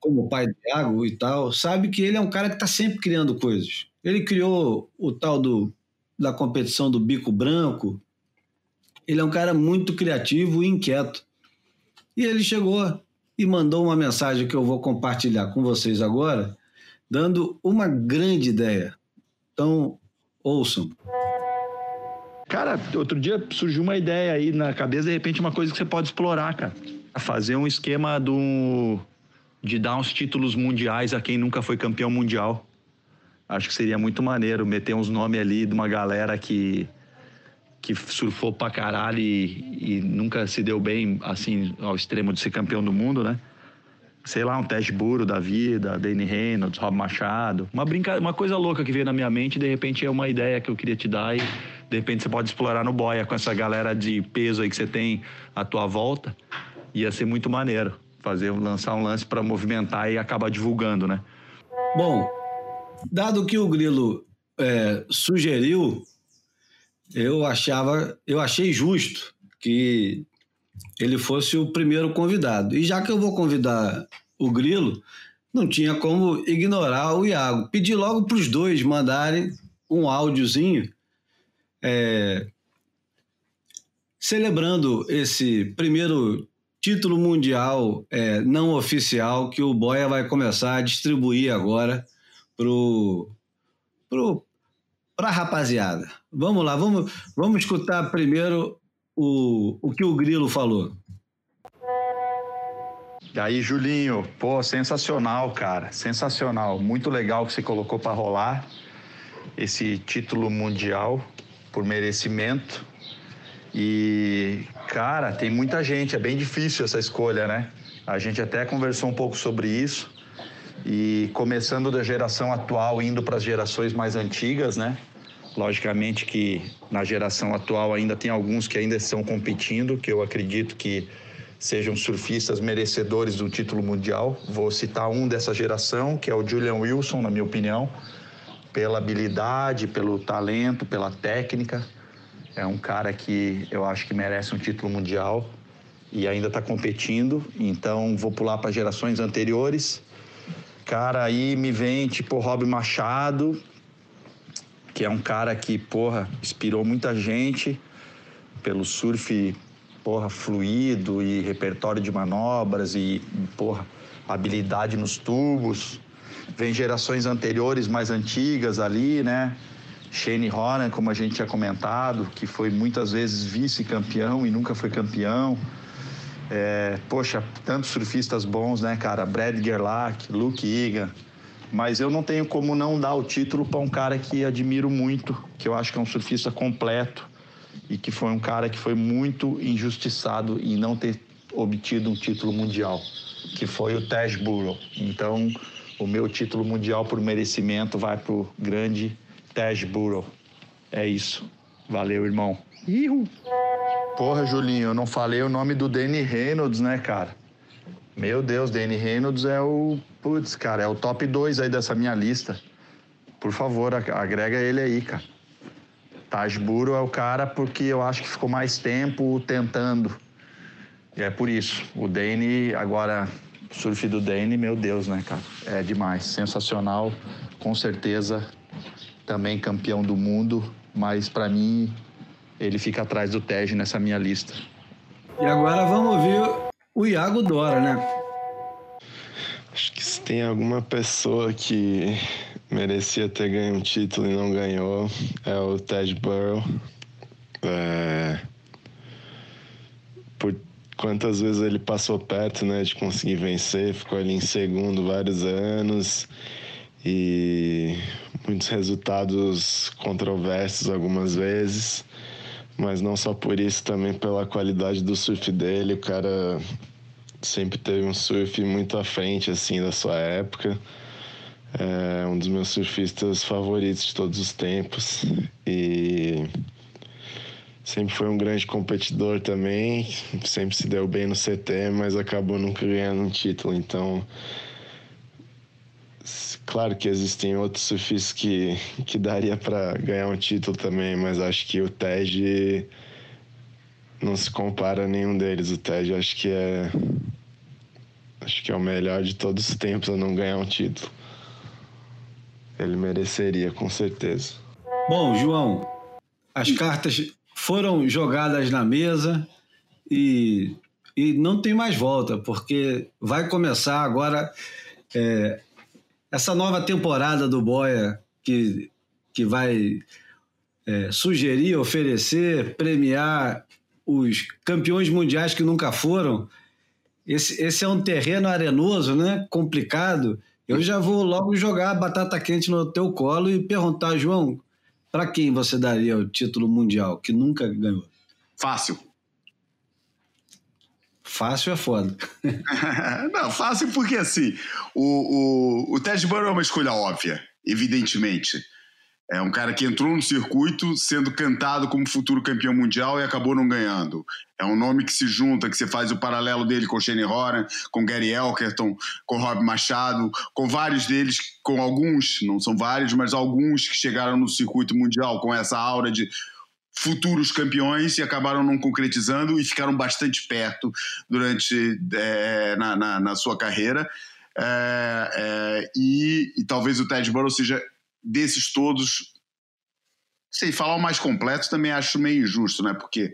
como pai do Thiago e tal, sabe que ele é um cara que está sempre criando coisas. Ele criou o tal do, da competição do bico branco. Ele é um cara muito criativo e inquieto. E ele chegou e mandou uma mensagem que eu vou compartilhar com vocês agora, dando uma grande ideia. Então, ouçam. Cara, outro dia surgiu uma ideia aí na cabeça, de repente, uma coisa que você pode explorar, cara. Fazer um esquema do de dar uns títulos mundiais a quem nunca foi campeão mundial. Acho que seria muito maneiro meter uns nomes ali de uma galera que que surfou pra caralho e, e, nunca se deu bem, assim, ao extremo de ser campeão do mundo, né? Sei lá, um Ted Buro da vida, Danny Reynolds, Rob Machado. Uma, brinca... uma coisa louca que veio na minha mente, de repente é uma ideia que eu queria te dar e de repente você pode explorar no boia com essa galera de peso aí que você tem à tua volta. Ia ser muito maneiro fazer lançar um lance para movimentar e acabar divulgando, né? Bom, dado que o Grilo é, sugeriu, eu achava, eu achei justo que ele fosse o primeiro convidado. E já que eu vou convidar o Grilo, não tinha como ignorar o Iago. Pedi logo para os dois mandarem um áudiozinho é, celebrando esse primeiro título mundial é, não oficial que o Boia vai começar a distribuir agora pro, pro, para a rapaziada. Vamos lá, vamos, vamos escutar primeiro o, o que o Grilo falou. E aí, Julinho, pô, sensacional, cara, sensacional. Muito legal que você colocou para rolar esse título mundial por merecimento. E, cara, tem muita gente, é bem difícil essa escolha, né? A gente até conversou um pouco sobre isso. E começando da geração atual, indo para as gerações mais antigas, né? Logicamente que na geração atual ainda tem alguns que ainda estão competindo, que eu acredito que sejam surfistas merecedores do título mundial. Vou citar um dessa geração, que é o Julian Wilson, na minha opinião, pela habilidade, pelo talento, pela técnica. É um cara que eu acho que merece um título mundial e ainda está competindo. Então vou pular para gerações anteriores. Cara, aí me vem tipo Rob Machado, que é um cara que, porra, inspirou muita gente pelo surf porra, fluido e repertório de manobras e, porra, habilidade nos tubos. Vem gerações anteriores, mais antigas ali, né? Shane Horan, como a gente tinha comentado, que foi muitas vezes vice-campeão e nunca foi campeão. É, poxa, tantos surfistas bons, né, cara? Brad Gerlach, Luke Egan. Mas eu não tenho como não dar o título para um cara que admiro muito, que eu acho que é um surfista completo, e que foi um cara que foi muito injustiçado em não ter obtido um título mundial, que foi o Taj Burrow. Então, o meu título mundial por merecimento vai para o grande Taj Burrow. É isso. Valeu, irmão. Ihu. Porra, Julinho, eu não falei o nome do Danny Reynolds, né, cara? Meu Deus, Danny Reynolds é o. Putz, cara, é o top 2 aí dessa minha lista. Por favor, agrega ele aí, cara. Tajburo é o cara porque eu acho que ficou mais tempo tentando. E é por isso. O Dane, agora, surf do Dane, meu Deus, né, cara? É demais. Sensacional. Com certeza, também campeão do mundo. Mas para mim, ele fica atrás do Tej nessa minha lista. E agora vamos ouvir o Iago Dora, né? Acho que se tem alguma pessoa que merecia ter ganho um título e não ganhou é o Ted Burrow. É... Quantas vezes ele passou perto né, de conseguir vencer, ficou ali em segundo vários anos e muitos resultados controversos algumas vezes, mas não só por isso, também pela qualidade do surf dele. O cara sempre teve um surf muito à frente assim da sua época. É um dos meus surfistas favoritos de todos os tempos e sempre foi um grande competidor também, sempre se deu bem no CT, mas acabou nunca ganhando um título. Então, claro que existem outros surfistas que, que daria para ganhar um título também, mas acho que o Tej não se compara a nenhum deles. O Tej acho que é acho que é o melhor de todos os tempos a não ganhar um título. Ele mereceria, com certeza. Bom, João, as cartas foram jogadas na mesa e, e não tem mais volta, porque vai começar agora é, essa nova temporada do Boia que, que vai é, sugerir, oferecer, premiar os campeões mundiais que nunca foram. Esse, esse é um terreno arenoso, né? complicado, eu já vou logo jogar batata quente no teu colo e perguntar, João, para quem você daria o título mundial que nunca ganhou? Fácil. Fácil é foda. Não, fácil porque assim, o, o, o Ted Burrow é uma escolha óbvia, evidentemente. É um cara que entrou no circuito sendo cantado como futuro campeão mundial e acabou não ganhando. É um nome que se junta, que você faz o paralelo dele com Shane Horan, com Gary Elkerton, com Rob Machado, com vários deles, com alguns, não são vários, mas alguns que chegaram no circuito mundial com essa aura de futuros campeões e acabaram não concretizando e ficaram bastante perto durante é, na, na, na, sua carreira. É, é, e, e, talvez o Ted Burrow seja desses todos. Sei, falar o mais completo também acho meio injusto, né? Porque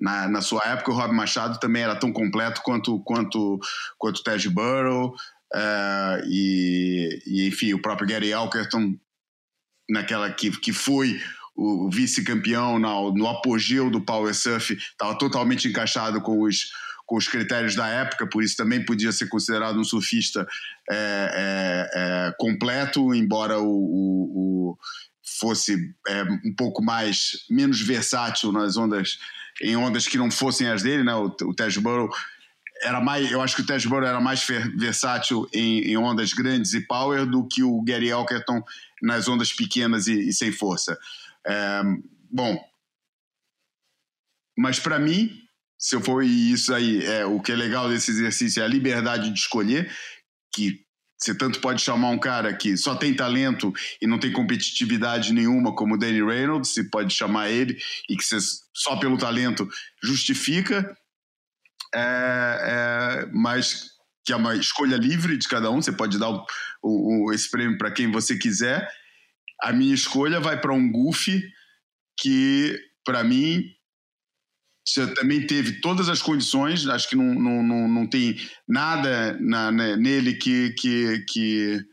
na, na sua época o Rob Machado também era tão completo quanto quanto quanto Ted Burrow. Uh, e, e, enfim, o próprio Gary Alkerton, naquela que, que foi o vice-campeão no apogeu do Power Surf, estava totalmente encaixado com os, com os critérios da época, por isso também podia ser considerado um surfista é, é, é, completo, embora o, o, o fosse é, um pouco mais menos versátil nas ondas em ondas que não fossem as dele, né? O, o Burrow era mais, eu acho que o Tej Burrow era mais versátil em, em, ondas grandes e power do que o Gary Elkerton nas ondas pequenas e, e sem força. É, bom, mas para mim, se for isso aí, é, o que é legal desse exercício é a liberdade de escolher, que você tanto pode chamar um cara que só tem talento e não tem competitividade nenhuma, como o Danny Reynolds, você pode chamar ele e que você só pelo talento justifica, é, é, mas que é uma escolha livre de cada um, você pode dar o, o, esse prêmio para quem você quiser. A minha escolha vai para um Goofy que, para mim, também teve todas as condições, acho que não, não, não, não tem nada na, né, nele que, que, que,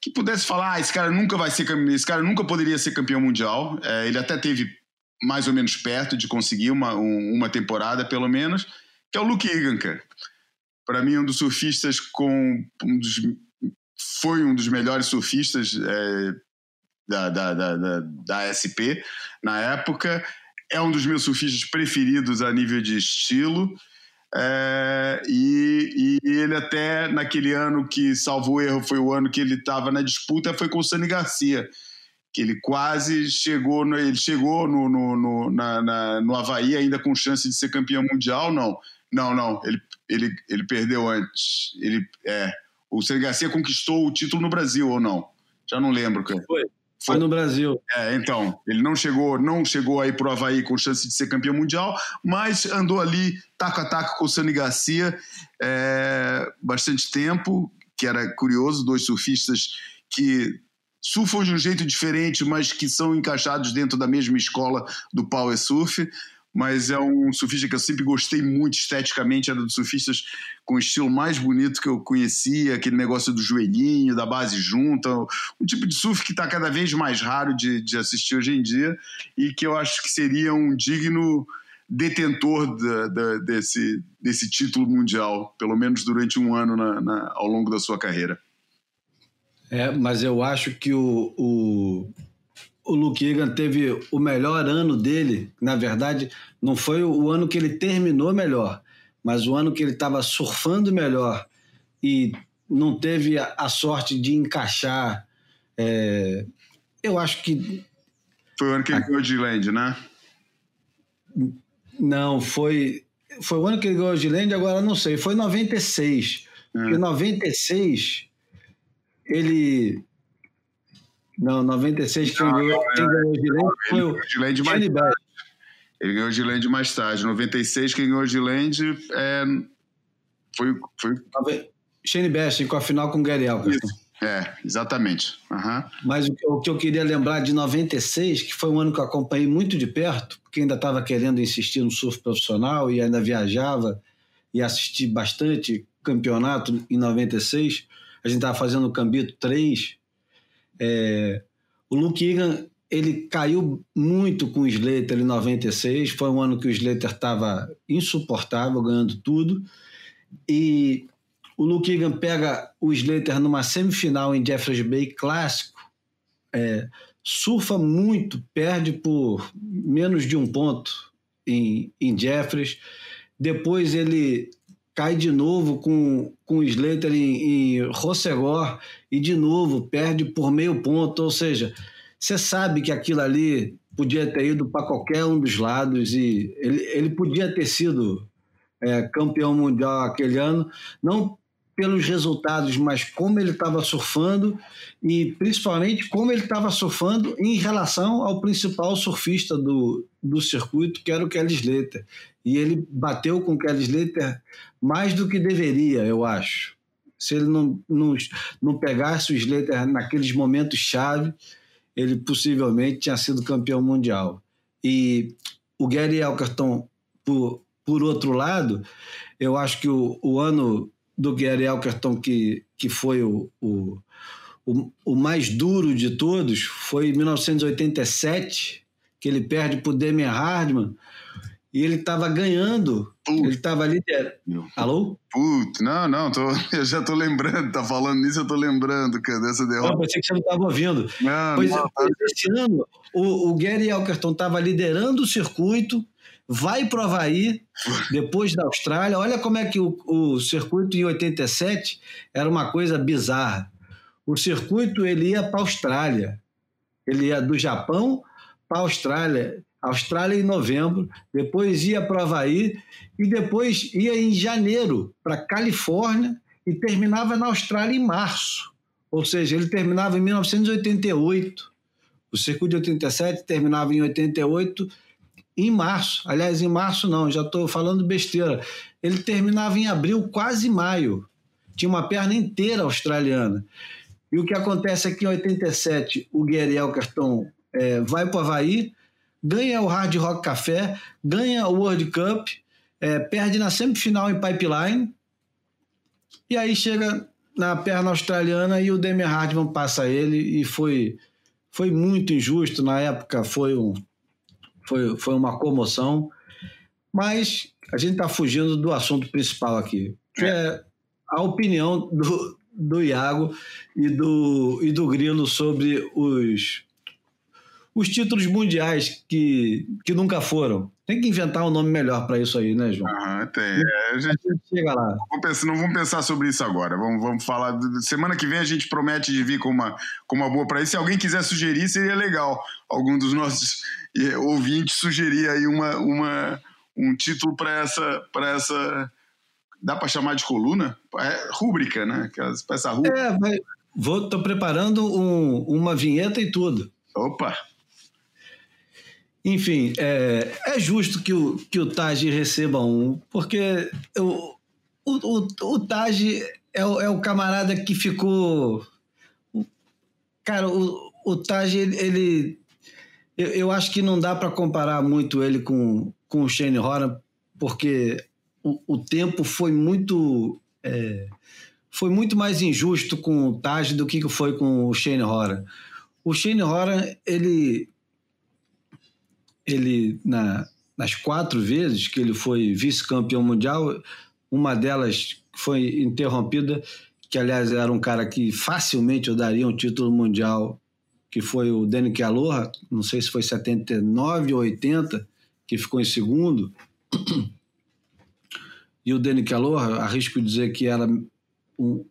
que pudesse falar, ah, esse cara nunca vai ser esse cara nunca poderia ser campeão mundial. É, ele até teve mais ou menos perto de conseguir uma, um, uma temporada, pelo menos, que é o Luke Egan, cara. Para mim, um dos surfistas com um dos foi um dos melhores surfistas é, da, da, da, da, da SP na época. É um dos meus surfistas preferidos a nível de estilo. É, e, e, ele até naquele ano que, salvo o erro, foi o ano que ele estava na disputa, foi com o Sani Garcia, que ele quase chegou, no, ele chegou no, no, no, na, na, no Havaí ainda com chance de ser campeão mundial, não, não, não, ele, ele, ele perdeu antes, ele, é, o Ceni Garcia conquistou o título no Brasil ou não? Já não lembro. Cara. Foi. Foi no Brasil. É, então, ele não chegou, não chegou aí pro Havaí com chance de ser campeão mundial, mas andou ali taco a taco com o Sani Garcia é, bastante tempo, que era curioso, dois surfistas que surfam de um jeito diferente, mas que são encaixados dentro da mesma escola do Power Surf mas é um surfista que eu sempre gostei muito esteticamente, era dos surfistas com o estilo mais bonito que eu conhecia, aquele negócio do joelhinho, da base junta, um tipo de surf que está cada vez mais raro de, de assistir hoje em dia e que eu acho que seria um digno detentor da, da, desse, desse título mundial, pelo menos durante um ano na, na, ao longo da sua carreira. É, mas eu acho que o, o o Luke Egan teve o melhor ano dele, na verdade, não foi o ano que ele terminou melhor, mas o ano que ele estava surfando melhor e não teve a, sorte de encaixar. É, eu acho que. Foi o ano que ele ganhou de Land, né? Não, foi. Foi o ano que ele ganhou de Land, agora não sei. Foi 96. É. Em 96, ele não, 96 quem ganhou, quem ganhou Gilende foi o Gilende mais tarde. Ele ganhou Gilende mais tarde. 96 quem ganhou Gilende é, foi, foi... Shane Best com a final com o Gary Elkerton. É, exatamente. Uhum. Mas o que, o que, eu queria lembrar de 96, que foi um ano que eu acompanhei muito de perto, porque ainda estava querendo insistir no surf profissional e ainda viajava e assisti bastante campeonato em 96. A gente estava fazendo o Cambito 3 é, o Luke Egan ele caiu muito com o Slater em 96. Foi um ano que o Slater estava insuportável, ganhando tudo. E o Luke Egan pega o Slater numa semifinal em Jeffreys Bay clássico. É, surfa muito, perde por menos de um ponto em, em Jeffreys. Depois ele cai de novo com, com o Slater em, em Rossegor e de novo perde por meio ponto. Ou seja, você sabe que aquilo ali podia ter ido para qualquer um dos lados e ele, ele podia ter sido é, campeão mundial aquele ano, não pelos resultados, mas como ele estava surfando e principalmente como ele estava surfando em relação ao principal surfista do, do circuito, que era o Kelly Slater. E ele bateu com o Kelly Slater mais do que deveria, eu acho. Se ele não, não, não pegasse o Slater naqueles momentos chave, ele possivelmente tinha sido campeão mundial. E o Gary Elkerton, por, por outro lado, eu acho que o, o ano do Gary Elkerton, que, que foi o, o, o, o mais duro de todos, foi em 1987, que ele perde para o Demian Hardman, e ele estava ganhando. Ele estava liderando. Alô? Puto, não, não, tô, eu já tô lembrando, tá falando nisso, eu tô lembrando, cara, dessa derrota. Eu pensei que você não estava ouvindo. Não, pois, não, pois esse ano, o, o Gary Elkerton estava liderando o circuito, vai para o Havaí, depois da Austrália. Olha como é que o, o circuito em 87 era uma coisa bizarra. O circuito ele ia para a Austrália. Ele ia do Japão para a Austrália. Austrália em novembro, depois ia para Havaí e depois ia em janeiro para Califórnia e terminava na Austrália em março. Ou seja, ele terminava em 1988. O circuito de 87 terminava em 88 em março. Aliás, em março não, já estou falando besteira. Ele terminava em abril, quase maio. Tinha uma perna inteira australiana. E o que acontece é que em 87 o Gary Elkerton é, vai para o Havaí, ganha o Hard Rock Café, ganha o World Cup, é, perde na semifinal em Pipeline, e aí chega na perna australiana e o Demi Hardman passa ele e foi, foi muito injusto. Na época foi, um, foi, foi uma comoção, mas a gente está fugindo do assunto principal aqui, que é a opinião do, do Iago e do, e do Grilo sobre os, os títulos mundiais que, que nunca foram. Tem que inventar um nome melhor para isso aí, né, João? Ah, tem. É, a gente chega lá. Vamos pensar, não vamos pensar sobre isso agora. Vamos, vamos falar. Semana que vem a gente promete de vir com uma, com uma boa para isso. Se alguém quiser sugerir, seria legal. Algum dos nossos eh, ouvintes sugerir aí uma, uma, um título para essa, essa. Dá para chamar de coluna? É, rúbrica, né? Para essa rúbrica. É, mas vou, tô preparando um, uma vinheta e tudo. Opa! Enfim, é, é justo que o, que o Taj receba um, porque o, o, o, o Taj é o, é o camarada que ficou. Cara, o, o Taj, ele. ele eu, eu acho que não dá para comparar muito ele com, com o Shane Horan, porque o, o tempo foi muito. É, foi muito mais injusto com o Taj do que foi com o Shane Horan. O Shane Horan, ele ele na, nas quatro vezes que ele foi vice-campeão mundial, uma delas foi interrompida, que aliás era um cara que facilmente eu daria um título mundial, que foi o Danny Aloha, não sei se foi 79 ou 80, que ficou em segundo. E o Danny Aloha, arrisco dizer que era um,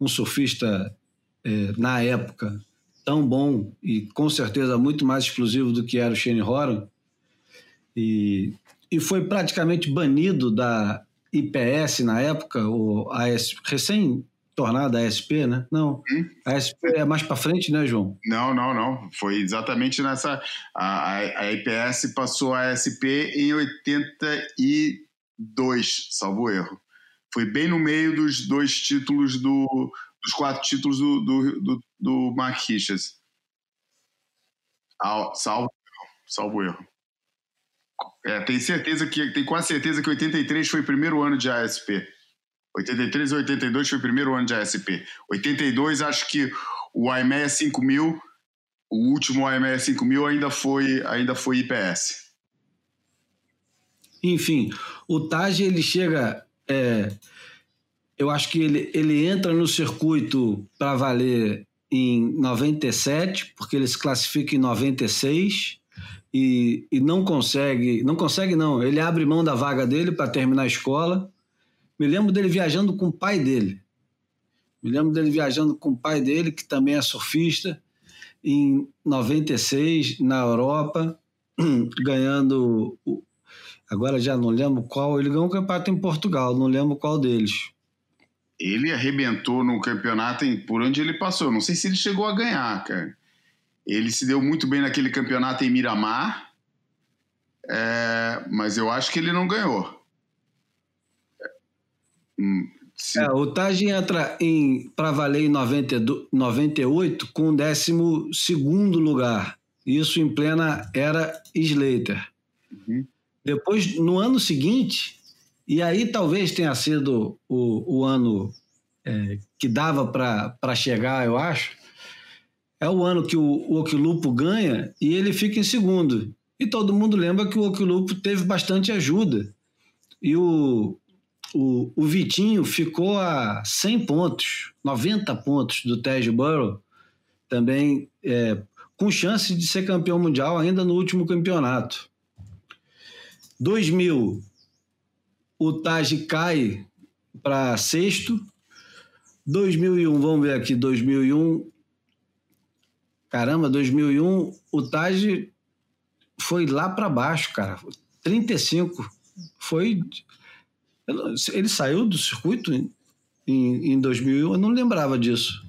um surfista é, na época tão bom e com certeza muito mais explosivo do que era o Shane Horan e, e foi praticamente banido da IPS na época, o AS, recém tornada ASP, né? Não, hum? a ASP é mais para frente, né, João? Não, não, não. Foi exatamente nessa. A, a IPS passou a ASP em 82, salvo erro. Foi bem no meio dos dois títulos do, dos quatro títulos do, do, do, do Mark Richards. Salvo, salvo erro. É, tem certeza que tem quase certeza que 83 foi o primeiro ano de ASP. 83 e 82 foi o primeiro ano de ASP. 82 acho que o IMEA 5000, o último IMEA 5000 ainda foi ainda foi IPS. Enfim, o Taj ele chega é, eu acho que ele, ele entra no circuito para valer em 97, porque ele se classifica em 96 e, e não consegue, não consegue não, ele abre mão da vaga dele para terminar a escola. Me lembro dele viajando com o pai dele. Me lembro dele viajando com o pai dele, que também é surfista, em 96, na Europa, ganhando. Agora já não lembro qual. Ele ganhou um campeonato em Portugal, não lembro qual deles. Ele arrebentou no campeonato em, por onde ele passou. Não sei se ele chegou a ganhar, cara. Ele se deu muito bem naquele campeonato em Miramar, é, mas eu acho que ele não ganhou. Hum, se- É, o Taj entra em para valer em 92 98 com o 12 lugar. Isso em plena era Slater. Uhum. Depois, no ano seguinte, e aí talvez tenha sido o, o ano é, que dava para chegar, eu acho, é o ano que o, o Oquilupo ganha e ele fica em segundo. E todo mundo lembra que o Oquilupo teve bastante ajuda. E o, o, o Vitinho ficou a 100 pontos, 90 pontos do Tej Burrow, também é, com chance de ser campeão mundial ainda no último campeonato. 2000, o Taj cai para sexto. 2001, vamos ver aqui, 2001. Caramba, 2001, o Taj foi lá para baixo, cara. 35. Foi. Ele saiu do circuito em, em, em 2001, eu não lembrava disso.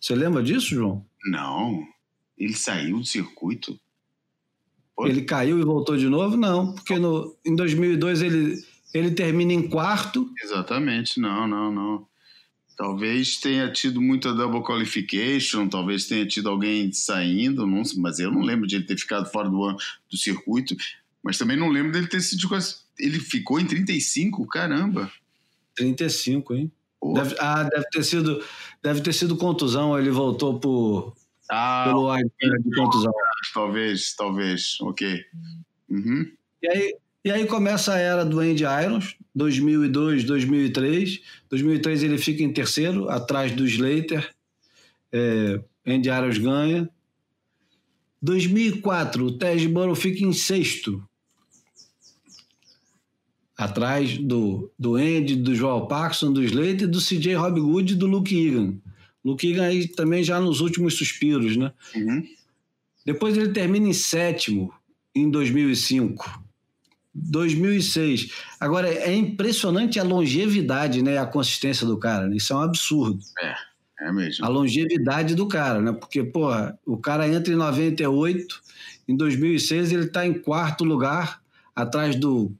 Você lembra disso, João? Não, ele saiu do circuito. Ele caiu e voltou de novo? Não, porque no, em 2002 ele, ele termina em quarto. Exatamente, não, não, não. Talvez tenha tido muita double qualification, talvez tenha tido alguém saindo, não, sei, mas eu não lembro de ele ter ficado fora do, do circuito, mas também não lembro dele ter sido. Ele ficou em 35, caramba. 35, hein? Pô. Deve, ah, deve ter sido, deve ter sido contusão. Ele voltou por, Ah, pelo iPad de contusão. talvez, talvez, ok. Uhum. E aí, e aí começa a era do Andy Irons, 2002, 2003. 2003 ele fica em terceiro, atrás do Slater. É, Andy Irons ganha. 2004, o Tej Burrow fica em sexto. Atrás do, do Andy, do Joel Parkinson, do Slater, do CJ Rob Good e do Luke Egan. Luke Egan aí também já nos últimos suspiros, né? Uhum. Depois ele termina em sétimo em 2005. 2006. Agora, é impressionante a longevidade né, a consistência do cara. Né? Isso é um absurdo. É mesmo. A longevidade do cara, né? Porque, porra, o cara entra em 98, em 2006 ele está em quarto lugar, atrás do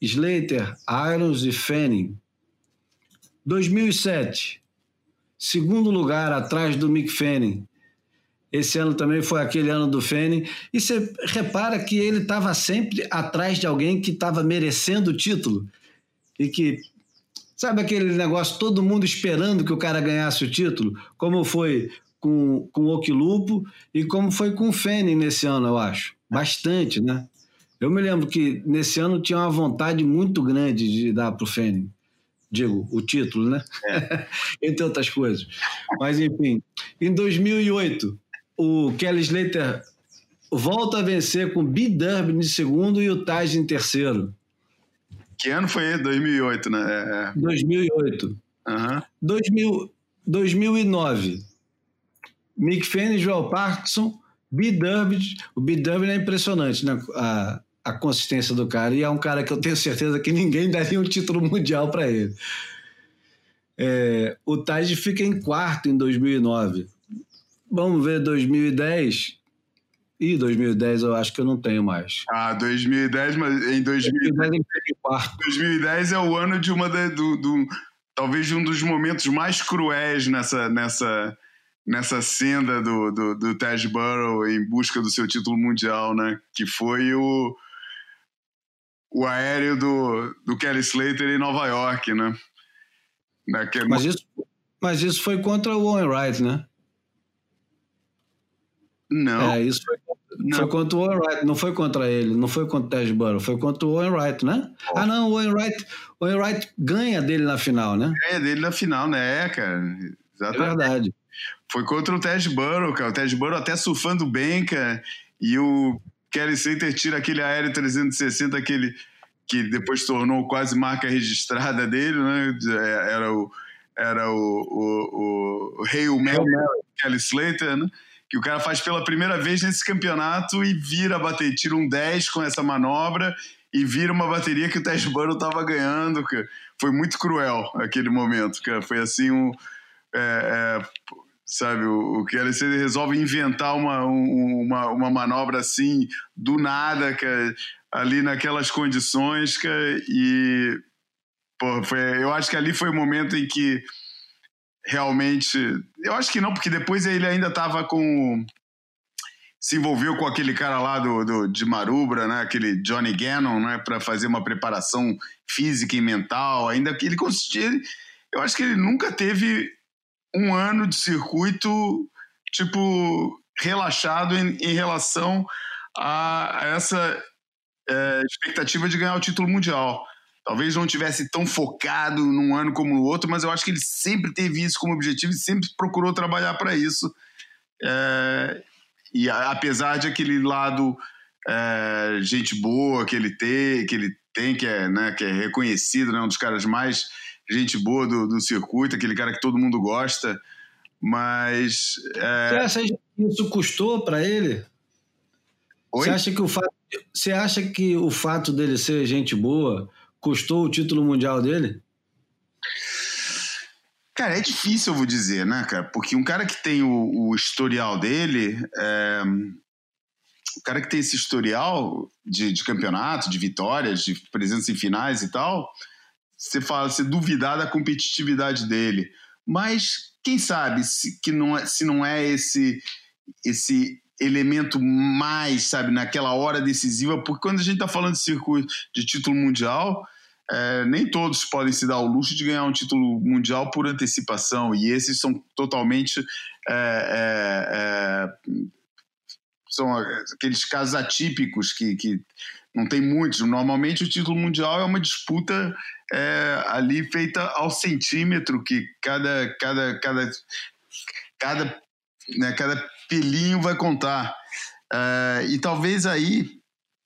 Slater, Irons e Fanning. 2007, segundo lugar, atrás do Mick Fanning. Esse ano também foi aquele ano do Fanning. E você repara que ele estava sempre atrás de alguém que estava merecendo o título. E que, sabe aquele negócio, todo mundo esperando que o cara ganhasse o título? Como foi com, com o Oquilupo e como foi com o Fanning nesse ano, eu acho. Bastante, né? Eu me lembro que nesse ano tinha uma vontade muito grande de dar para o Fanning. Digo, o título, né? Entre outras coisas. Mas, enfim, em 2008, o Kelly Slater volta a vencer com B. Durbin em segundo e o Taj em terceiro. Que ano foi ele? 2008, né? É, 2008. é. Aham. 2000, 2009. Mick Fanning, Joel Parkinson, B. Durbin. O B. Durbin é impressionante, né? A, a consistência do cara. E é um cara que eu tenho certeza que ninguém daria um título mundial para ele. É, o Taj fica em quarto em 2009. Vamos ver 2010. Ih, 2010 eu acho que eu não tenho mais. Ah, 2010, mas em 2010 2010 ele fica em quarto. 2010 é o ano de uma da- do, do- talvez de um dos momentos mais cruéis nessa nessa nessa senda do, do, do Taj Burrow em busca do seu título mundial, né? Que foi o o aéreo do, do Kelly Slater em Nova York, né? Naquele, Mas isso, mas isso foi contra o Owen Wright, né? Não, É, isso foi, não. foi contra o Wright, não foi contra ele, não foi contra o Tej Burrow, foi contra o Wright, né? Ah, não, o Wright, o Wright ganha dele na final, né? é dele na final, né? É, cara. É Exatamente. verdade. Foi contra o Ted Burrow, cara. O Ted Burrow até surfando bem, cara. E o Kelly Slater tira aquele aéreo 360, aquele que depois tornou quase marca registrada dele, né? É, Era o, era o, o, o Hail Mary Kelly Slater, né? Que o cara faz pela primeira vez nesse campeonato e vira bater, tira um 10 com essa manobra e vira uma bateria que o Tess Burrow tava ganhando. Foi muito cruel aquele momento. Foi assim um. É, é, sabe, o, que ele resolve inventar uma, um, uma, uma manobra assim, do nada, ali naquelas condições, e. Pô, foi, eu acho que ali foi o momento em que realmente. Eu acho que não, porque depois ele ainda estava com se envolveu com aquele cara lá do, do, de Marubra, né? aquele Johnny Gannon, né? para fazer uma preparação física e mental. Ainda que ele conseguia. Eu acho que ele nunca teve um ano de circuito, tipo, relaxado em, em relação a, a essa é, expectativa de ganhar o título mundial. Talvez não tivesse tão focado num ano como no outro, mas eu acho que ele sempre teve isso como objetivo e sempre procurou trabalhar para isso. É, e apesar de aquele lado é, gente boa que ele tem, que ele tem, que é, né, que é reconhecido, né, um dos caras mais gente boa do, do circuito, aquele cara que todo mundo gosta, mas é... você acha que isso custou para ele? Oi? Você acha que o fato, você acha que o fato dele ser gente boa custou o título mundial dele? Cara, é difícil, eu vou dizer, né, cara? Porque um cara que tem o, o historial dele, é... o cara que tem esse historial de, de, campeonato, de vitórias, de presença em finais e tal, você fala, você duvidar da competitividade dele. Mas quem sabe se, que não é, se não é esse, esse elemento mais, sabe, naquela hora decisiva, porque quando a gente está falando de circuito de título mundial, é, nem todos podem se dar o luxo de ganhar um título mundial por antecipação, e esses são totalmente. É, é, é são aqueles casos atípicos que, que não tem muitos. Normalmente o título mundial é uma disputa é, ali feita ao centímetro, que cada, cada, cada, cada, né, cada pelinho vai contar. É, e talvez aí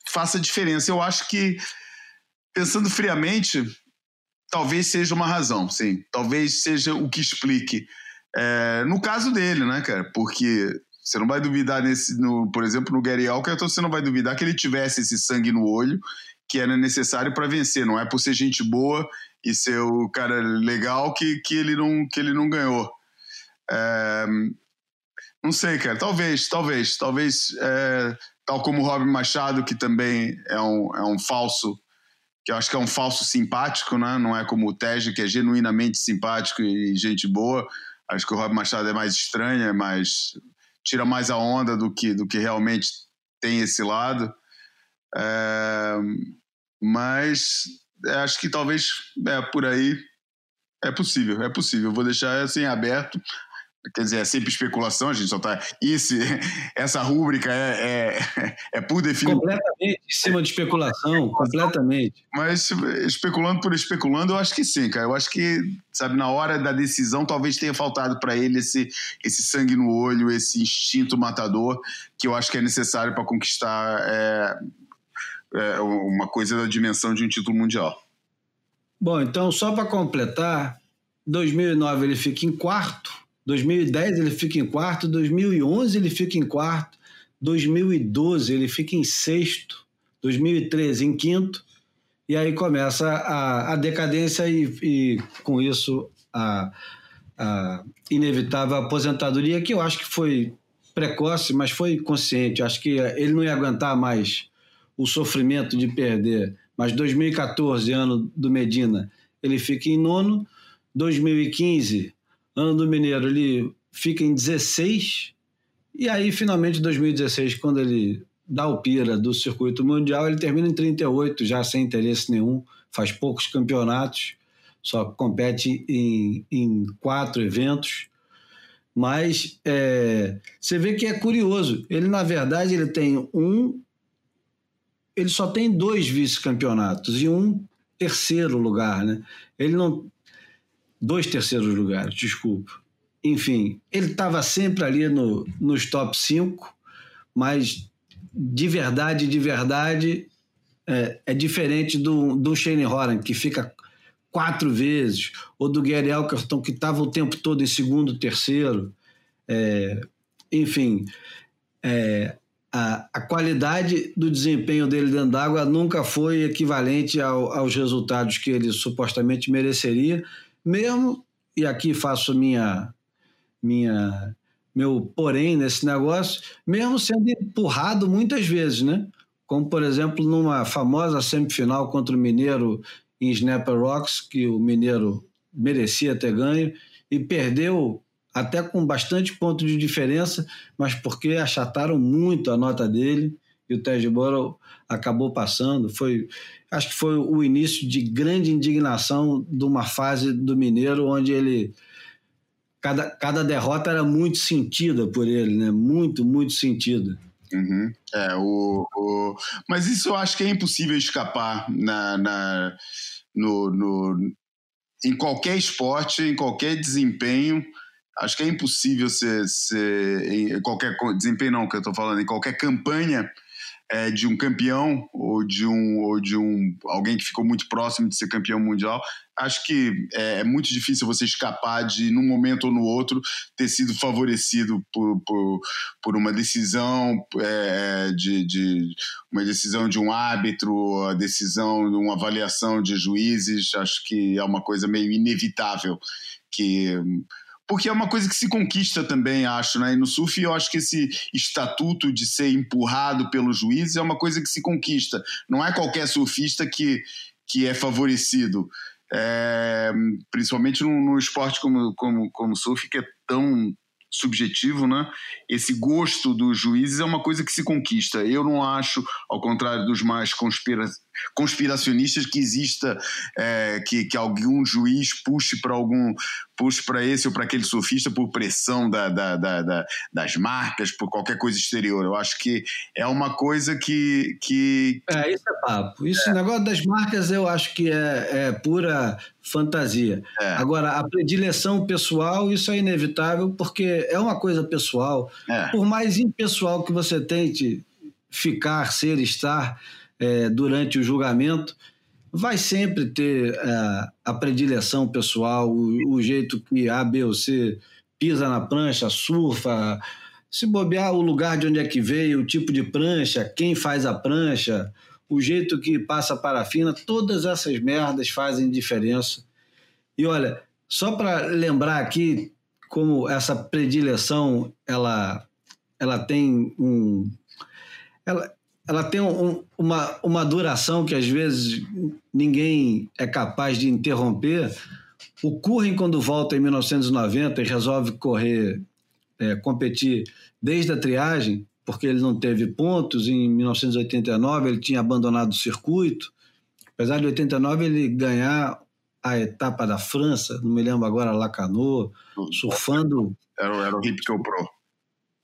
faça diferença. Eu acho que pensando friamente, talvez seja uma razão, sim. Talvez seja o que explique. É, no caso dele, né, cara? Porque você não vai duvidar nesse, no, por exemplo, no Gary Alker, então você não vai duvidar que ele tivesse esse sangue no olho que era necessário para vencer. Não é por ser gente boa e ser o cara legal que, que, ele, não, que ele não ganhou. É, não sei, cara. Talvez, talvez, talvez. É, tal como o Robin Machado, que também é um, é um falso que eu acho que é um falso simpático, né? Não é como o Tej, que é genuinamente simpático e gente boa. Acho que o Rob Machado é mais estranho, é mais tira mais a onda do que do que realmente tem esse lado. É, mas é, acho que talvez é por aí é possível, é possível. Vou deixar assim aberto. Quer dizer, é sempre especulação, a gente só tá. Esse, essa rúbrica é, é, é por definição. Completamente em cima de especulação, completamente. Mas especulando por especulando, eu acho que sim, cara. Eu acho que, sabe, na hora da decisão, talvez tenha faltado para ele esse, esse sangue no olho, esse instinto matador, que eu acho que é necessário para conquistar é, é, uma coisa da dimensão de um título mundial. Bom, então, só para completar, 2009 ele fica em quarto 2010 ele fica em quarto, 2011 ele fica em quarto, 2012 ele fica em sexto, 2013 em quinto, e aí começa a, a decadência e, e, com isso a, a, inevitável aposentadoria, que eu acho que foi precoce, mas foi consciente. Acho que ele não ia aguentar mais o sofrimento de perder. Mas 2014, ano do Medina, ele fica em nono. 2015, ano do Mineiro ele fica em 16, e aí finalmente 2016, quando ele dá o pira do circuito mundial, ele termina em 38, já sem interesse nenhum, faz poucos campeonatos, só compete em, em quatro eventos, mas é, você vê que é curioso, ele na verdade ele tem um, ele só tem dois vice-campeonatos e um terceiro lugar, né? Ele não dois terceiros lugares, desculpa. Enfim, ele estava sempre ali no, nos top 5, mas de verdade, de verdade, é, é diferente do, do Shane Horan, que fica quatro vezes, ou do Gary Elkerton, que estava o tempo todo em segundo, terceiro. É, enfim, é, a, a qualidade do desempenho dele dentro d'água nunca foi equivalente ao, aos resultados que ele supostamente mereceria, mesmo, e aqui faço minha, minha meu porém nesse negócio, mesmo sendo empurrado muitas vezes, né? Como, por exemplo, numa famosa semifinal contra o Mineiro em Snapper Rocks, que o Mineiro merecia ter ganho, e perdeu até com bastante ponto de diferença, mas porque achataram muito a nota dele e o Ted Borough acabou passando. Foi, acho que foi o início de grande indignação de uma fase do Mineiro onde ele cada, cada derrota era muito sentida por ele, né? Muito, muito sentida. Uhum. É, o, o, mas isso eu acho que é impossível escapar na, na, no, no, em qualquer esporte, em qualquer desempenho. Acho que é impossível ser, ser em qualquer desempenho, não, que eu estou falando, em qualquer campanha é, de um campeão ou de um ou de um alguém que ficou muito próximo de ser campeão mundial acho que é, é, muito difícil você escapar de num momento ou no outro ter sido favorecido por, por, por uma decisão é, de, de uma decisão de um árbitro a decisão de uma avaliação de juízes acho que é uma coisa meio inevitável que porque é uma coisa que se conquista também, acho, né? E no surf eu acho que esse estatuto de ser empurrado pelos juízes é uma coisa que se conquista. Não é qualquer surfista que, que é favorecido. É, principalmente num, num esporte como, como, como surf, que é tão subjetivo, né? Esse gosto dos juízes é uma coisa que se conquista. Eu não acho, ao contrário dos mais conspira conspiracionistas, que exista é, que, que algum juiz puxe para algum puxe para esse ou para aquele surfista por pressão da, da, da, da, das marcas, por qualquer coisa exterior. Eu acho que é uma coisa que. que... É, isso é papo. Isso, é. negócio das marcas, eu acho que é, é pura fantasia. É. Agora, a predileção pessoal, isso é inevitável, porque é uma coisa pessoal. É. Por mais impessoal que você tente ficar, ser, estar é, durante o julgamento, vai sempre ter é, a predileção pessoal, o, o, jeito que A, B ou C pisa na prancha, surfa, se bobear o lugar de onde é que veio, o tipo de prancha, quem faz a prancha, o jeito que passa a parafina, todas essas merdas fazem diferença. E olha, só para lembrar aqui como essa predileção ela, ela tem um. Ela, ela tem um, uma, uma duração que às vezes ninguém é capaz de interromper. O Curren, quando volta em 1990 e resolve correr, é, competir desde a triagem, porque ele não teve pontos, em 1989 ele tinha abandonado o circuito. Apesar de 89 ele ganhar a etapa da França, não me lembro agora, Lacanau, surfando. Era, era o Hip Pro